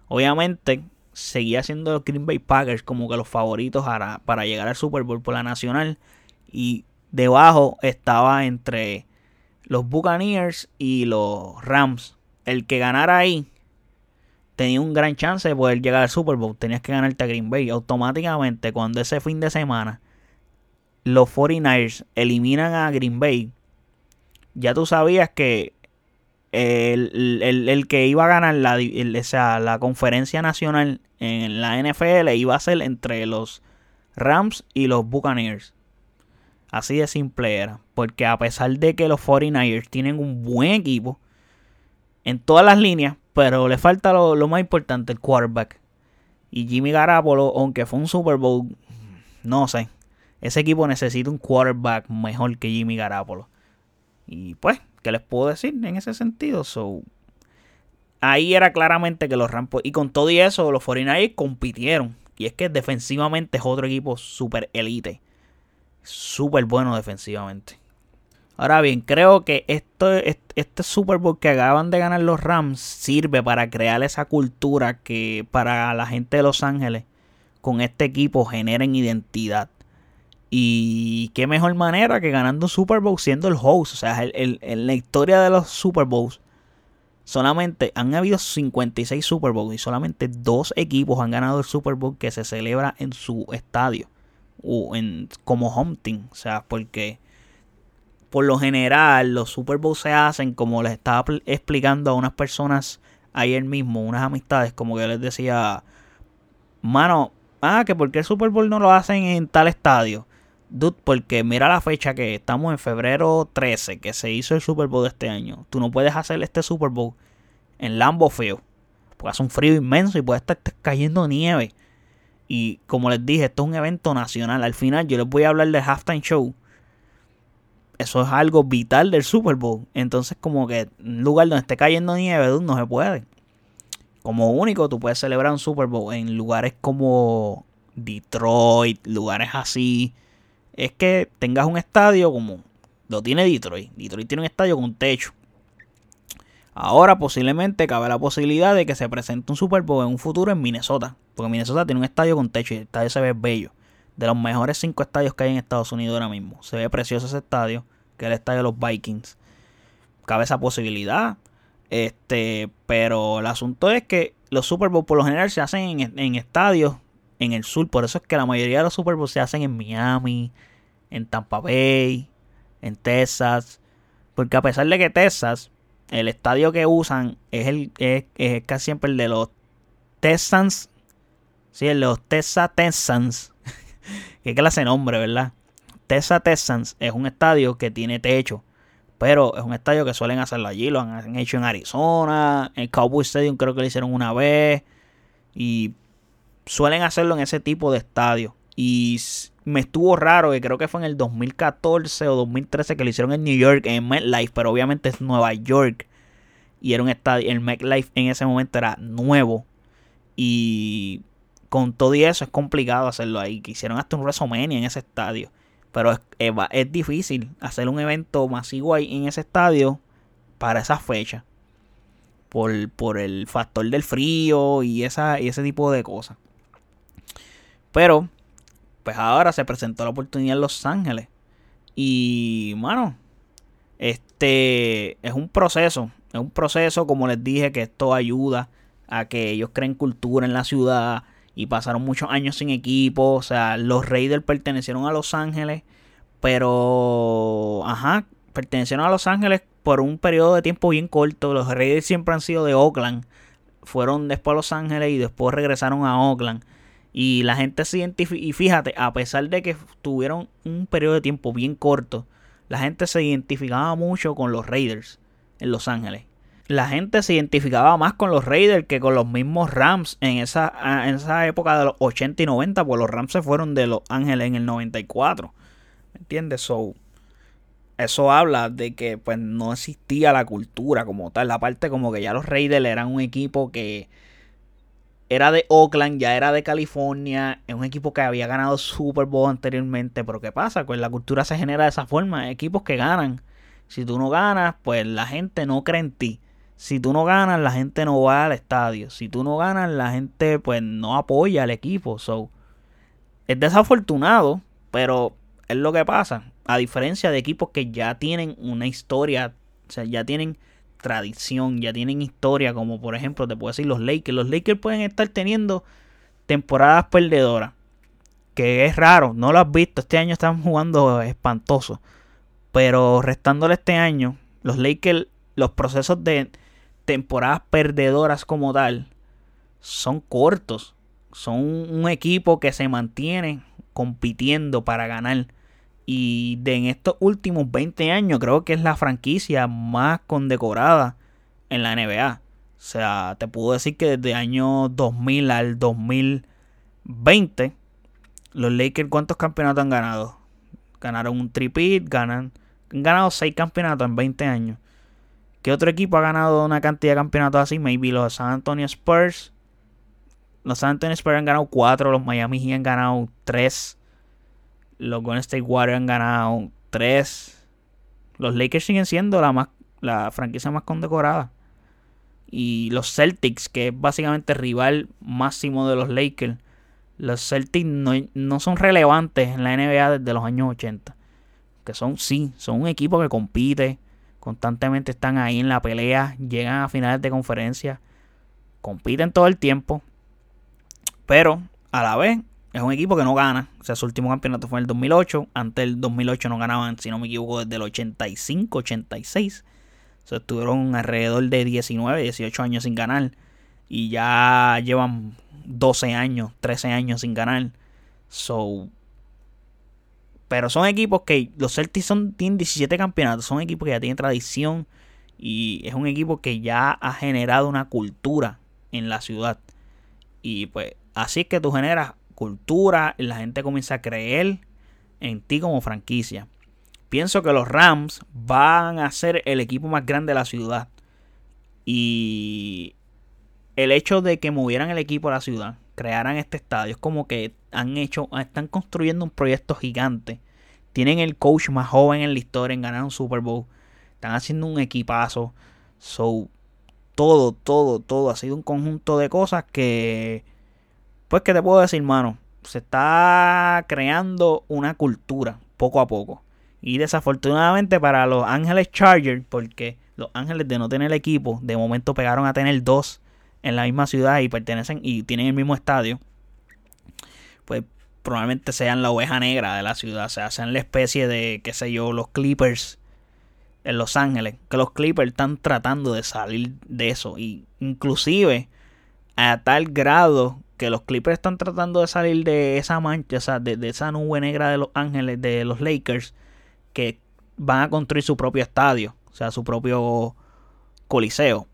Obviamente seguía siendo los Green Bay Packers como que los favoritos para, para llegar al Super Bowl por la nacional. Y Debajo estaba entre los Buccaneers y los Rams. El que ganara ahí tenía un gran chance de poder llegar al Super Bowl. Tenías que ganarte a Green Bay. Automáticamente, cuando ese fin de semana los 49ers eliminan a Green Bay, ya tú sabías que el, que iba a ganar la, la conferencia nacional en la NFL iba a ser entre los Rams y los Buccaneers. Así de simple era. Porque a pesar de que los 49ers tienen un buen equipo en todas las líneas, pero le falta lo, más importante, el quarterback. Y Jimmy Garoppolo, aunque fue un Super Bowl, no sé. Ese equipo necesita un quarterback mejor que Jimmy Garoppolo. Y pues, ¿qué les puedo decir en ese sentido? So, ahí era claramente que los Rams... Y con todo y eso, los 49ers compitieron. Y es que defensivamente es otro equipo super elite súper bueno defensivamente. Ahora bien, creo que esto, este Super Bowl que acaban de ganar los Rams sirve para crear esa cultura que para la gente de Los Ángeles con este equipo generen identidad. Y qué mejor manera que ganando Super Bowl siendo el host. O sea, en la historia de los Super Bowls, solamente han habido 56 Super Bowls y solamente dos equipos han ganado el Super Bowl que se celebra en su estadio en, como home team. O sea, porque por lo general los Super Bowl se hacen como les estaba explicando a unas personas ayer mismo, unas amistades, como que les decía, mano, ah, que porque el Super Bowl no lo hacen en tal estadio. Dude, porque mira la fecha que estamos en febrero 13, que se hizo el Super Bowl de este año. Tú no puedes hacer este Super Bowl en Lambo Field. Porque hace un frío inmenso y puede estar cayendo nieve. Y como les dije, esto es un evento nacional. Al final yo les voy a hablar del halftime show. Eso es algo vital del Super Bowl. Entonces como que un lugar donde esté cayendo nieve, no se puede. Como único, tú puedes celebrar un Super Bowl en lugares como Detroit, lugares así. Es que tengas un estadio como lo tiene Detroit. Detroit tiene un estadio con techo. Ahora posiblemente cabe la posibilidad de que se presente un Super Bowl en un futuro en Minnesota. Porque Minnesota tiene un estadio con techo y el estadio se ve bello. De los mejores cinco estadios que hay en Estados Unidos ahora mismo. Se ve precioso ese estadio, que es el estadio de los Vikings. Cabe esa posibilidad. Este, pero el asunto es que los Super Bowl por lo general se hacen en, en estadios en el sur. Por eso es que la mayoría de los Super Bowl se hacen en Miami, en Tampa Bay, en Texas. Porque a pesar de que Texas el estadio que usan es el es, casi siempre el de los Texans. Sí, el de los Texas Texans. Qué clase de nombre, ¿verdad? Texas Texans es un estadio que tiene techo. Pero es un estadio que suelen hacerlo allí. Lo han hecho en Arizona. En Cowboy Stadium creo que lo hicieron una vez. Y suelen hacerlo en ese tipo de estadio. Y me estuvo raro que creo que fue en el 2014 o 2013 que lo hicieron en New York, en MetLife, pero obviamente es Nueva York. Y era un estadio, el MetLife en ese momento era nuevo. Y con todo y eso es complicado hacerlo ahí. Que hicieron hasta un WrestleMania en ese estadio. Pero es, es, difícil hacer un evento masivo ahí en ese estadio para esa fecha. Por, por el factor del frío y, esa, y ese tipo de cosas. Pero pues ahora se presentó la oportunidad en Los Ángeles. Y, bueno, este es un proceso. Es un proceso, como les dije, que esto ayuda a que ellos creen cultura en la ciudad. Y pasaron muchos años sin equipo. O sea, los Raiders pertenecieron a Los Ángeles. Pero, ajá, pertenecieron a Los Ángeles por un periodo de tiempo bien corto. Los Raiders siempre han sido de Oakland. Fueron después a Los Ángeles y después regresaron a Oakland. Y la gente se identifica, y fíjate, a pesar de que tuvieron un periodo de tiempo bien corto, la gente se identificaba mucho con los Raiders en Los Ángeles. La gente se identificaba más con los Raiders que con los mismos Rams en esa, en esa época de los 80 y 90, pues los Rams se fueron de Los Ángeles en el 94. ¿Me entiendes? So, eso habla de que pues no existía la cultura como tal. La parte como que ya los Raiders eran un equipo que era de Oakland, ya era de California, es un equipo que había ganado Super Bowl anteriormente, pero ¿qué pasa? Pues la cultura se genera de esa forma, equipos que ganan. Si tú no ganas, pues la gente no cree en ti. Si tú no ganas, la gente no va al estadio. Si tú no ganas, la gente pues no apoya al equipo. So, es desafortunado, pero es lo que pasa. A diferencia de equipos que ya tienen una historia, o sea, ya tienen tradición, ya tienen historia, como por ejemplo te puedo decir los Lakers. Los Lakers pueden estar teniendo temporadas perdedoras, que es raro, no lo has visto, este año están jugando espantoso, pero restándole este año, los Lakers, los procesos de temporadas perdedoras como tal, son cortos, son un equipo que se mantiene compitiendo para ganar y de en estos últimos 20 años creo que es la franquicia más condecorada en la NBA. O sea, te puedo decir que desde el año 2000 al 2020, los Lakers cuántos campeonatos han ganado? Ganaron un tripit, ganan, han ganado 6 campeonatos en 20 años. ¿Qué otro equipo ha ganado una cantidad de campeonatos así? Maybe los San Antonio Spurs. Los San Antonio Spurs han ganado 4, los Miami Heat han ganado 3. Los Golden State Warriors han ganado 3. Los Lakers siguen siendo la, más, la franquicia más condecorada. Y los Celtics, que es básicamente rival máximo de los Lakers. Los Celtics no, son relevantes en la NBA desde los años 80. Que son, sí, son un equipo que compite. Constantemente están ahí en la pelea. Llegan a finales de conferencia. Compiten todo el tiempo. Pero a la vez es un equipo que no gana. O sea, su último campeonato fue en el 2008. Antes del 2008 no ganaban, si no me equivoco, desde el 85, 86. O sea, estuvieron alrededor de 19, 18 años sin ganar. Y ya llevan 12 años, 13 años sin ganar. So, pero son equipos que los Celtics son, tienen 17 campeonatos. Son equipos que ya tienen tradición. Y es un equipo que ya ha generado una cultura en la ciudad. Y pues así es que tú generas cultura, la gente comienza a creer en ti como franquicia. Pienso que los Rams van a ser el equipo más grande de la ciudad. Y el hecho de que movieran el equipo a la ciudad, crearan este estadio, es como que han hecho, están construyendo un proyecto gigante. Tienen el coach más joven en la historia en ganar un Super Bowl. Están haciendo un equipazo. So, todo, todo, todo ha sido un conjunto de cosas que, pues, que te puedo decir, mano? Se está creando una cultura poco a poco. Y desafortunadamente para los Ángeles Chargers, porque los Ángeles de no tener equipo, de momento pegaron a tener dos en la misma ciudad y pertenecen y tienen el mismo estadio, pues probablemente sean la oveja negra de la ciudad, o sea, sean la especie de, qué sé yo, los Clippers en Los Ángeles, que los Clippers están tratando de salir de eso. Y inclusive a tal grado que los Clippers están tratando de salir de esa mancha, o sea, de, de esa nube negra de Los Ángeles, de los Lakers, que van a construir su propio estadio, o sea, su propio coliseo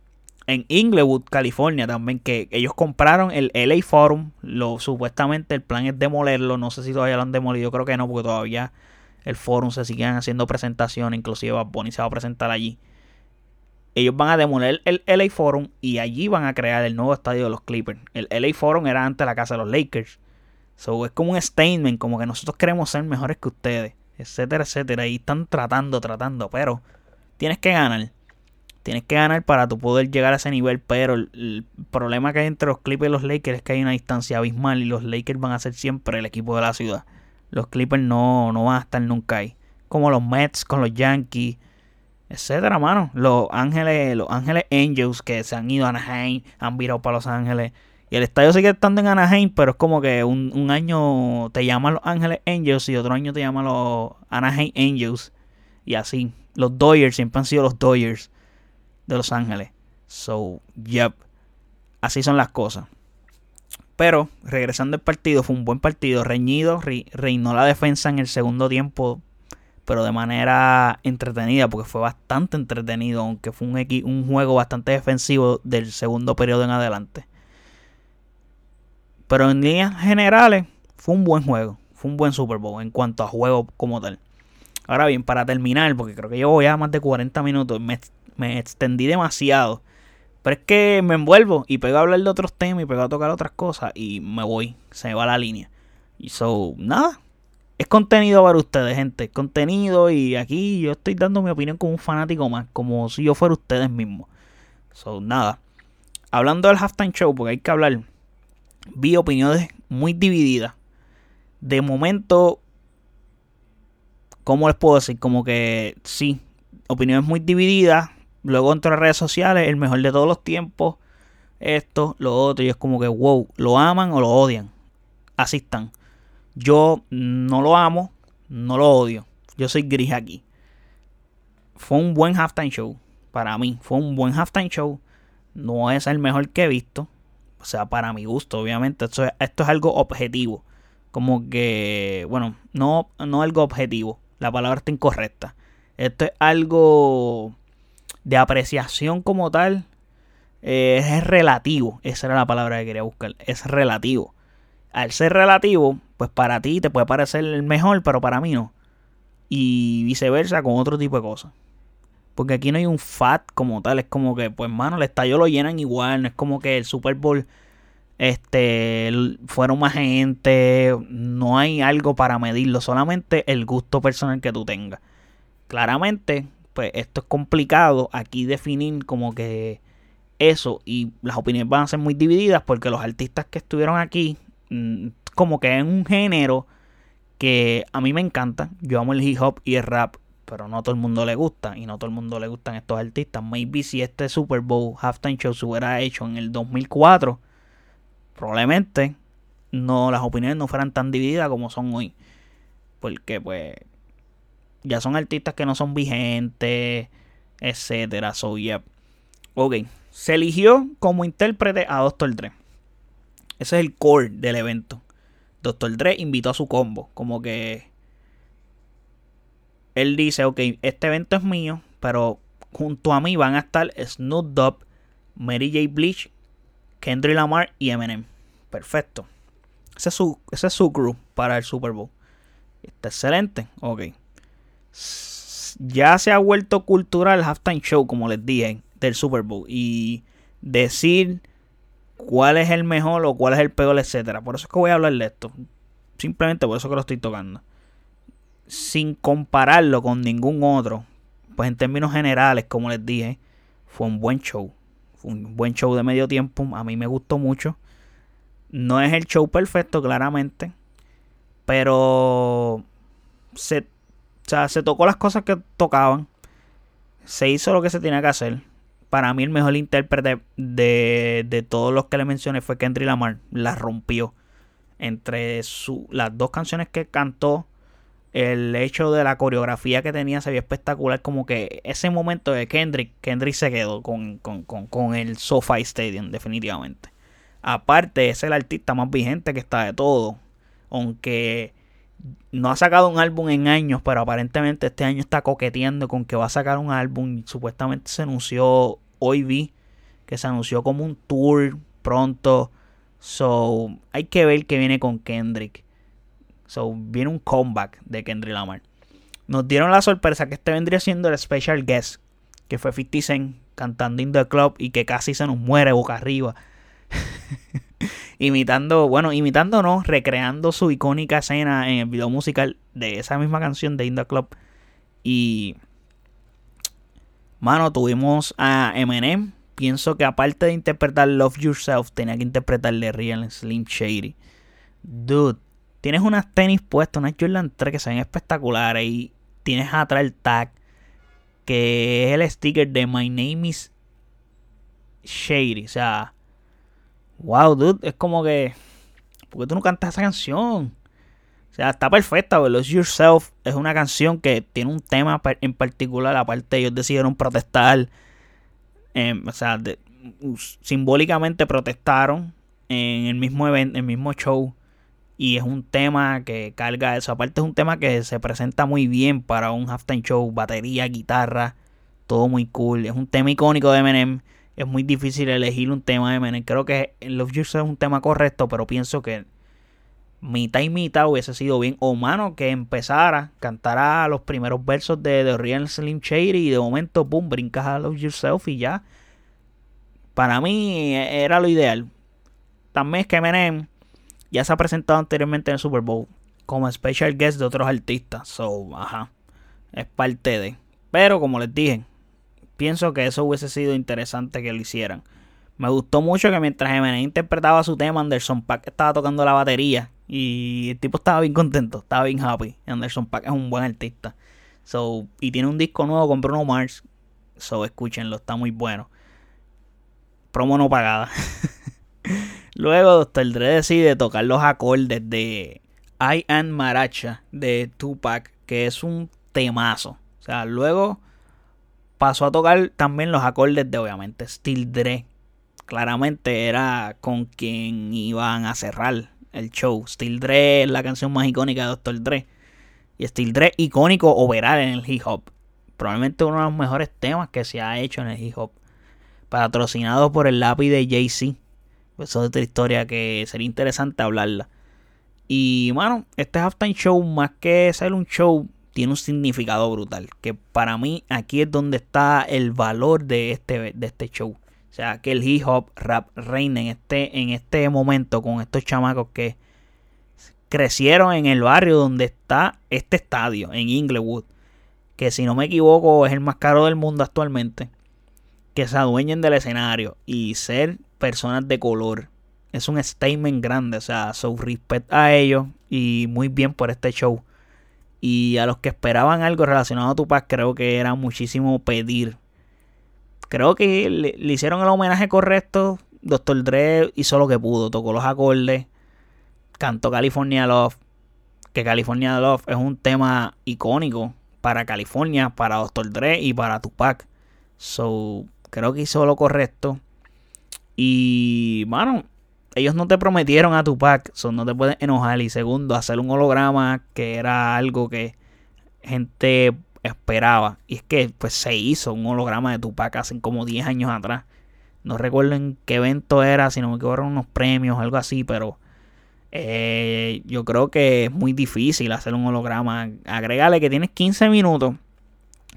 en Inglewood, California también, que ellos compraron el LA Forum, lo, supuestamente el plan es demolerlo, no sé si todavía lo han demolido, creo que no, porque todavía el Forum se siguen haciendo presentaciones, inclusive Bad se va a presentar allí. Ellos van a demoler el LA Forum y allí van a crear el nuevo estadio de los Clippers. El LA Forum era antes la casa de los Lakers. So, es como un statement, como que nosotros queremos ser mejores que ustedes, etcétera, etcétera. Y están tratando, tratando, pero tienes que ganar. Tienes que ganar para tu poder llegar a ese nivel, pero el, problema que hay entre los Clippers y los Lakers es que hay una distancia abismal y los Lakers van a ser siempre el equipo de la ciudad. Los Clippers no, no van a estar nunca ahí. Como los Mets con los Yankees, etcétera, mano. Los Ángeles, los Ángeles Angels que se han ido a Anaheim, han virado para Los Ángeles. Y el estadio sigue estando en Anaheim, pero es como que un, un año te llaman los Ángeles Angels y otro año te llaman los Anaheim Angels. Y así. Los Dodgers siempre han sido los Dodgers de Los Ángeles. So, yep. Así son las cosas. Pero, regresando al partido, fue un buen partido. Reñido, reinó la defensa en el segundo tiempo, pero de manera entretenida, porque fue bastante entretenido, aunque fue un, un juego bastante defensivo del segundo periodo en adelante. Pero en líneas generales, fue un buen juego. Fue un buen Super Bowl en cuanto a juego como tal. Ahora bien, para terminar, porque creo que llevo ya más de 40 minutos, me me extendí demasiado. Pero es que me envuelvo y pego a hablar de otros temas y pego a tocar otras cosas y me voy, se me va la línea. Y so, nada, es contenido para ustedes, gente. Es contenido y aquí yo estoy dando mi opinión como un fanático más, como si yo fuera ustedes mismos. So, nada. Hablando del halftime show, porque hay que hablar, vi opiniones muy divididas. De momento, ¿cómo les puedo decir? Como que sí, opiniones muy divididas. Luego entre las redes sociales, el mejor de todos los tiempos. Esto, lo otro. Y es como que, wow, lo aman o lo odian. Así están. Yo no lo amo, no lo odio. Yo soy gris aquí. Fue un buen halftime show. Para mí, fue un buen halftime show. No es el mejor que he visto. O sea, para mi gusto, obviamente. Esto es, esto es algo objetivo. Como que, bueno, no, no algo objetivo. La palabra está incorrecta. Esto es algo de apreciación como tal, eh, es relativo. Esa era la palabra que quería buscar. Es relativo. Al ser relativo, pues para ti te puede parecer el mejor, pero para mí no. Y viceversa con otro tipo de cosas. Porque aquí no hay un fat como tal. Es como que, pues, mano, el estadio lo llenan igual. No es como que el Super Bowl este fueron más gente. No hay algo para medirlo. Solamente el gusto personal que tú tengas. Claramente, pues esto es complicado aquí definir como que eso y las opiniones van a ser muy divididas porque los artistas que estuvieron aquí mm, como que en un género que a mí me encanta, yo amo el hip hop y el rap, pero no a todo el mundo le gusta y no a todo el mundo le gustan estos artistas. Maybe si este Super Bowl halftime show se hubiera hecho en el 2004, probablemente no las opiniones no fueran tan divididas como son hoy. Porque pues ya son artistas que no son vigentes, etcétera. So, yeah. Ok. Se eligió como intérprete a Dr. Dre. Ese es el core del evento. Dr. Dre invitó a su combo. Como que. Él dice: Ok, este evento es mío. Pero junto a mí van a estar Snoop Dogg, Mary J. Bleach, Kendrick Lamar y Eminem. Perfecto. Ese es su, ese es su crew para el Super Bowl. Está excelente. Ok ya se ha vuelto cultural el halftime show, como les dije, del Super Bowl. Y decir cuál es el mejor o cuál es el peor, etcétera. Por eso es que voy a hablar de esto. Simplemente por eso que lo estoy tocando. Sin compararlo con ningún otro. Pues en términos generales, como les dije, fue un buen show. Fue un buen show de medio tiempo. A mí me gustó mucho. No es el show perfecto, claramente. Pero se, se tocó las cosas que tocaban. Se hizo lo que se tenía que hacer. Para mí el mejor intérprete de, de todos los que le mencioné fue Kendrick Lamar. La rompió. Entre su, las dos canciones que cantó, el hecho de la coreografía que tenía se vio espectacular. Como que ese momento de Kendrick, Kendrick se quedó con, con, con, con el SoFi Stadium, definitivamente. Aparte, es el artista más vigente que está de todo. Aunque no ha sacado un álbum en años, pero aparentemente este año está coqueteando con que va a sacar un álbum. Supuestamente se anunció, hoy vi que se anunció como un tour pronto. So, hay que ver qué viene con Kendrick. So, viene un comeback de Kendrick Lamar. Nos dieron la sorpresa que este vendría siendo el special guest, que fue 50 Cent cantando In The Club y que casi se nos muere boca arriba. imitando, bueno, imitando no, recreando su icónica escena en el video musical de esa misma canción de In The Club. Y, mano, tuvimos a Eminem. Pienso que aparte de interpretar Love Yourself, tenía que interpretarle Real Slim Shady. Dude, tienes unas tenis puestas, unas Jordan 3 que se ven espectaculares. Y tienes atrás el tag, que es el sticker de My Name is Shady. O sea, wow, dude, es como que, ¿por qué tú no cantas esa canción? O sea, está perfecta, Lose Yourself es una canción que tiene un tema en particular, aparte ellos decidieron protestar, em, o sea, simbólicamente protestaron en el mismo evento, en el mismo show, y es un tema que carga eso, aparte es un tema que se presenta muy bien para un halftime show, batería, guitarra, todo muy cool, es un tema icónico de Eminem, es muy difícil elegir un tema de Eminem. Creo que Love Yourself es un tema correcto, pero pienso que mitad y mitad hubiese sido bien. O mano, que empezara, cantara los primeros versos de The Real Slim Shady y de momento, boom, brincas a Love Yourself y ya. Para mí era lo ideal. También es que Eminem ya se ha presentado anteriormente en el Super Bowl como special guest de otros artistas. So, ajá, es parte de. Pero como les dije, pienso que eso hubiese sido interesante que lo hicieran. Me gustó mucho que mientras Eminem interpretaba su tema, Anderson Pack estaba tocando la batería. Y el tipo estaba bien contento, estaba bien happy. Anderson Pack es un buen artista. So, y tiene un disco nuevo con Bruno Mars. So, escúchenlo, está muy bueno. Promo no pagada. Luego, Dr. Dre decide tocar los acordes de I Am Maracha de Tupac, que es un temazo. O sea, luego pasó a tocar también los acordes de obviamente Steel Dre. Claramente era con quien iban a cerrar el show. Steel Dre es la canción más icónica de Dr. Dre. Y Steel Dre icónico o veral en el hip hop. Probablemente uno de los mejores temas que se ha hecho en el hip hop. Patrocinado por el lápiz de Jay-Z. Eso es otra historia que sería interesante hablarla. Y bueno, este halftime show, más que ser un show, tiene un significado brutal. Que para mí aquí es donde está el valor de este, de este show. O sea, que el hip hop rap reine en este, en este momento con estos chamacos que crecieron en el barrio donde está este estadio, en Inglewood. Que si no me equivoco es el más caro del mundo actualmente. Que se adueñen del escenario y ser personas de color. Es un statement grande, o sea, so respect a ellos y muy bien por este show. Y a los que esperaban algo relacionado a Tupac, creo que era muchísimo pedir. Creo que le, hicieron el homenaje correcto. Dr. Dre hizo lo que pudo, tocó los acordes, cantó California Love. Que California Love es un tema icónico para California, para Dr. Dre y para Tupac. So, creo que hizo lo correcto. Y, bueno, ellos no te prometieron a Tupac, son no te pueden enojar. Y segundo, hacer un holograma que era algo que gente esperaba. Y es que pues se hizo un holograma de Tupac hace como 10 años atrás. No recuerdo en qué evento era, si no me equivoco, unos premios, algo así, pero eh, yo creo que es muy difícil hacer un holograma. Agrégale que tienes 15 minutos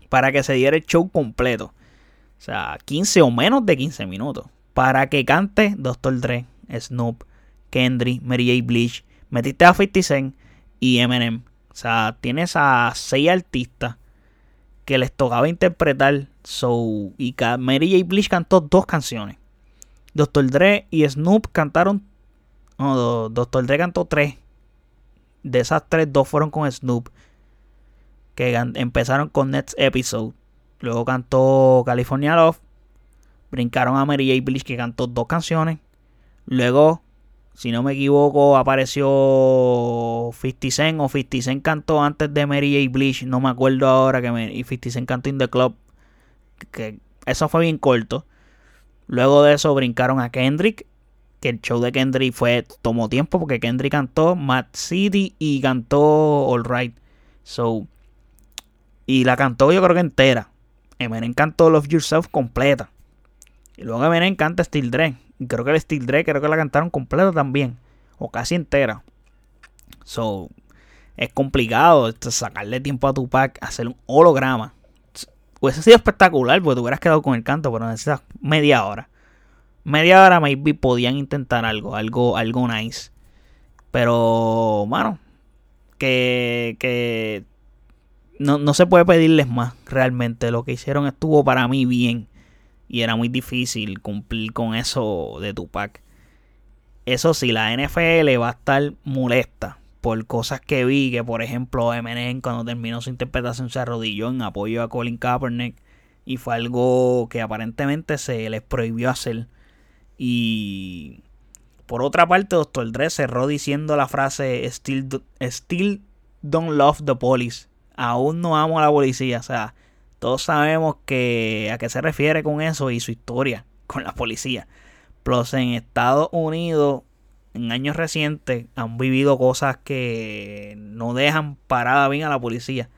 para que se diera el show completo. O sea, 15 o menos de 15 minutos para que cante Dr. Dre, Snoop, Kendrick, Mary J. Bleach, metiste a 50 Cent y Eminem. O sea, tienes a seis artistas que les tocaba interpretar. So, y Mary J. Bleach cantó dos canciones. Dr. Dre y Snoop cantaron. No, Dr. Dre cantó tres. De esas tres, dos fueron con Snoop. Que empezaron con Next Episode. Luego cantó California Love. Brincaron a Mary J. Bleach que cantó dos canciones. Luego, si no me equivoco, apareció 50 Cent o 50 Cent cantó antes de Mary J. Bleach. No me acuerdo ahora que me, y 50 Cent cantó In The Club. Que eso fue bien corto. Luego de eso brincaron a Kendrick. Que el show de Kendrick fue tomó tiempo porque Kendrick cantó Mad City y cantó All Right. So, y la cantó yo creo que entera. Eminem cantó Love Yourself completa. Y luego Eminem canta Steel Dre. Creo que el Steel Dre creo que la cantaron completa también. O casi entera. So, es complicado sacarle tiempo a Tupac, hacer un holograma. Hubiese sido espectacular porque te hubieras quedado con el canto, pero necesitas media hora. Media hora maybe podían intentar algo, algo, algo nice. Pero, mano, que, que no, no se puede pedirles más realmente. Lo que hicieron estuvo para mí bien. Y era muy difícil cumplir con eso de Tupac. Eso sí, la NFL va a estar molesta por cosas que vi. Que por ejemplo, Eminem cuando terminó su interpretación se arrodilló en apoyo a Colin Kaepernick. Y fue algo que aparentemente se les prohibió hacer. Y por otra parte, Dr. Dre cerró diciendo la frase Still, still don't love the police aún no amo a la policía. O sea, todos sabemos que a qué se refiere con eso y su historia con la policía. Plus en Estados Unidos, en años recientes, han vivido cosas que no dejan parada bien a la policía.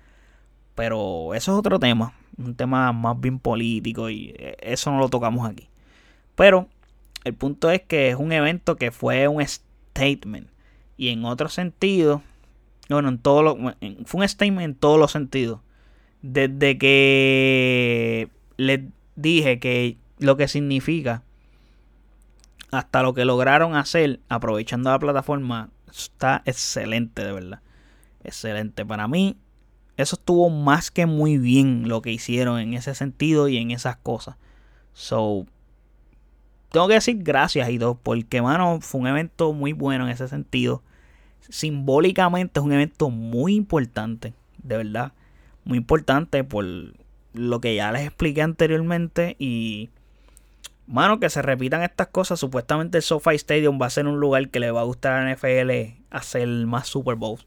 Pero eso es otro tema, un tema más bien político y eso no lo tocamos aquí. Pero el punto es que es un evento que fue un statement. Y en otro sentido, bueno, en todo lo, fue un statement en todos los sentidos. Desde que les dije que lo que significa hasta lo que lograron hacer aprovechando la plataforma está excelente, de verdad. Excelente. Para mí, eso estuvo más que muy bien lo que hicieron en ese sentido y en esas cosas. So, tengo que decir gracias y todo, porque, mano, fue un evento muy bueno en ese sentido simbólicamente es un evento muy importante, de verdad, muy importante por lo que ya les expliqué anteriormente y mano que se repitan estas cosas, supuestamente el SoFi Stadium va a ser un lugar que le va a gustar a la NFL hacer más Super Bowls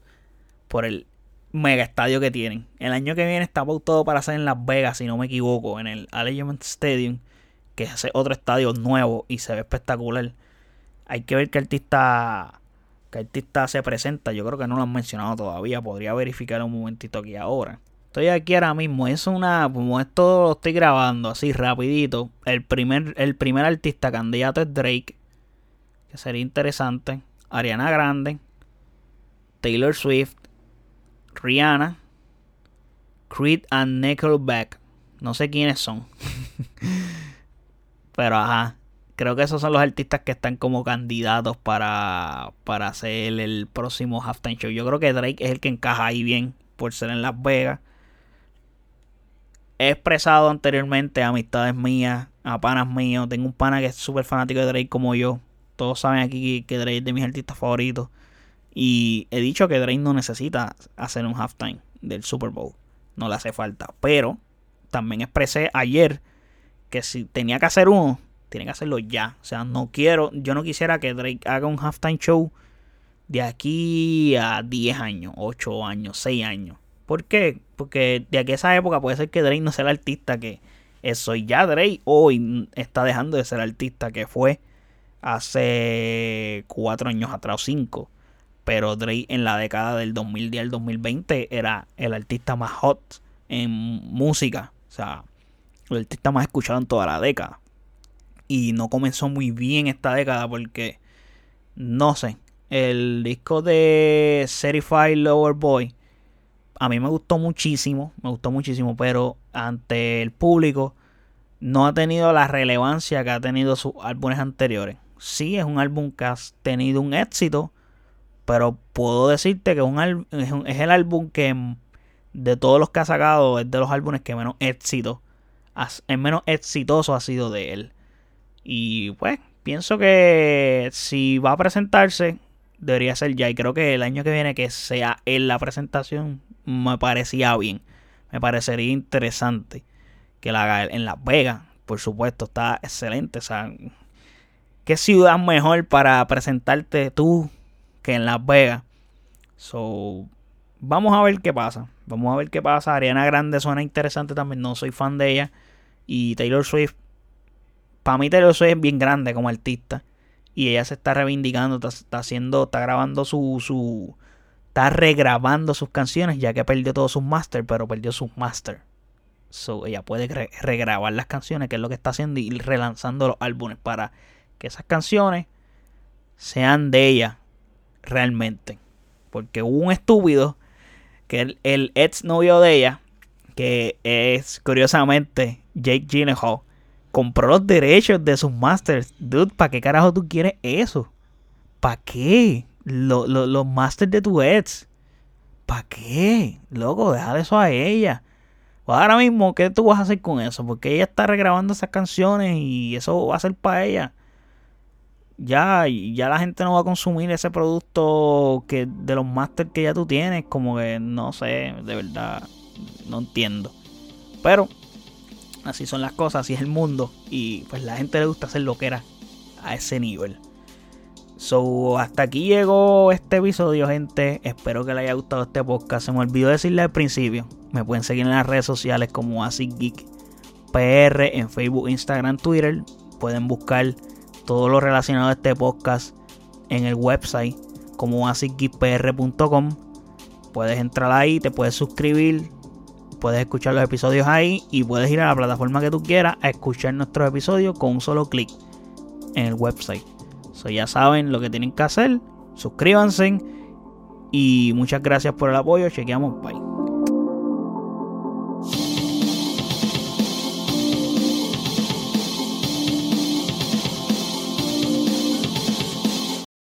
por el mega estadio que tienen. El año que viene está pautado para hacer en Las Vegas, si no me equivoco, en el Allegiant Stadium, que es otro estadio nuevo y se ve espectacular. Hay que ver qué artista ¿Qué artista se presenta? Yo creo que no lo han mencionado todavía. Podría verificar un momentito aquí ahora. Estoy aquí ahora mismo. Es una. Como esto lo estoy grabando así rapidito. El primer, el primer artista candidato es Drake. Que sería interesante. Ariana Grande. Taylor Swift. Rihanna. Creed and Nickelback. No sé quiénes son. Pero ajá creo que esos son los artistas que están como candidatos para, para hacer el próximo halftime show. Yo creo que Drake es el que encaja ahí bien por ser en Las Vegas. He expresado anteriormente amistades mías, a panas míos. Tengo un pana que es súper fanático de Drake como yo. Todos saben aquí que Drake es de mis artistas favoritos. Y he dicho que Drake no necesita hacer un halftime del Super Bowl. No le hace falta. Pero también expresé ayer que si tenía que hacer uno, tienen que hacerlo ya. O sea, no quiero, yo no quisiera que Drake haga un halftime show de aquí a 10 años, 8 años, 6 años. ¿Por qué? Porque de aquí a esa época puede ser que Drake no sea el artista que eso. Y ya Drake hoy está dejando de ser artista que fue hace 4 años atrás o 5. Pero Drake en la década del 2010 al 2020 era el artista más hot en música. O sea, el artista más escuchado en toda la década y no comenzó muy bien esta década porque no sé, el disco de Certified Lower Boy a mí me gustó muchísimo, me gustó muchísimo, pero ante el público no ha tenido la relevancia que ha tenido sus álbumes anteriores. Sí, es un álbum que ha tenido un éxito, pero puedo decirte que un es, el álbum que de todos los que ha sacado es de los álbumes que menos éxito, es menos exitoso ha sido de él. Y pues pienso que si va a presentarse, debería ser ya. Y creo que el año que viene que sea en la presentación me parecía bien. Me parecería interesante que la haga en Las Vegas. Por supuesto, está excelente. O sea, ¿qué ciudad mejor para presentarte tú que en Las Vegas? So, vamos a ver qué pasa. Vamos a ver qué pasa. Ariana Grande suena interesante también. No soy fan de ella. Y Taylor Swift. Para mí Taylor Swift es bien grande como artista. Y ella se está reivindicando. Está, haciendo. Está grabando su. su está regrabando sus canciones. Ya que perdió todos sus masters. Pero perdió sus masters. So, ella puede regrabar las canciones, que es lo que está haciendo, y relanzando los álbumes para que esas canciones sean de ella realmente. Porque hubo un estúpido que el, el ex novio de ella, que es curiosamente Jake Gyllenhaal, compró los derechos de sus masters. Dude, ¿para qué carajo tú quieres eso? ¿Para qué? los masters de tu ex. ¿Para qué? Loco, deja eso a ella. Pues ahora mismo, ¿qué tú vas a hacer con eso? Porque ella está regrabando esas canciones y eso va a ser para ella. Ya, ya la gente no va a consumir ese producto que de los masters que ya tú tienes. Como que no sé, de verdad, no entiendo. Pero así son las cosas, así es el mundo. Y pues la gente le gusta hacer lo que era a ese nivel. So, hasta aquí llegó este episodio, gente. Espero que les haya gustado este podcast. Se me olvidó decirle al principio. Me pueden seguir en las redes sociales como Asic Geek PR en Facebook, Instagram, Twitter. Pueden buscar todo lo relacionado a este podcast en el website como asicgeekpr.com. Puedes entrar ahí, te puedes suscribir, puedes escuchar los episodios ahí y puedes ir a la plataforma que tú quieras a escuchar nuestros episodios con un solo clic en el website ya saben lo que tienen que hacer. Suscríbanse. Y muchas gracias por el apoyo. Chequeamos. Bye.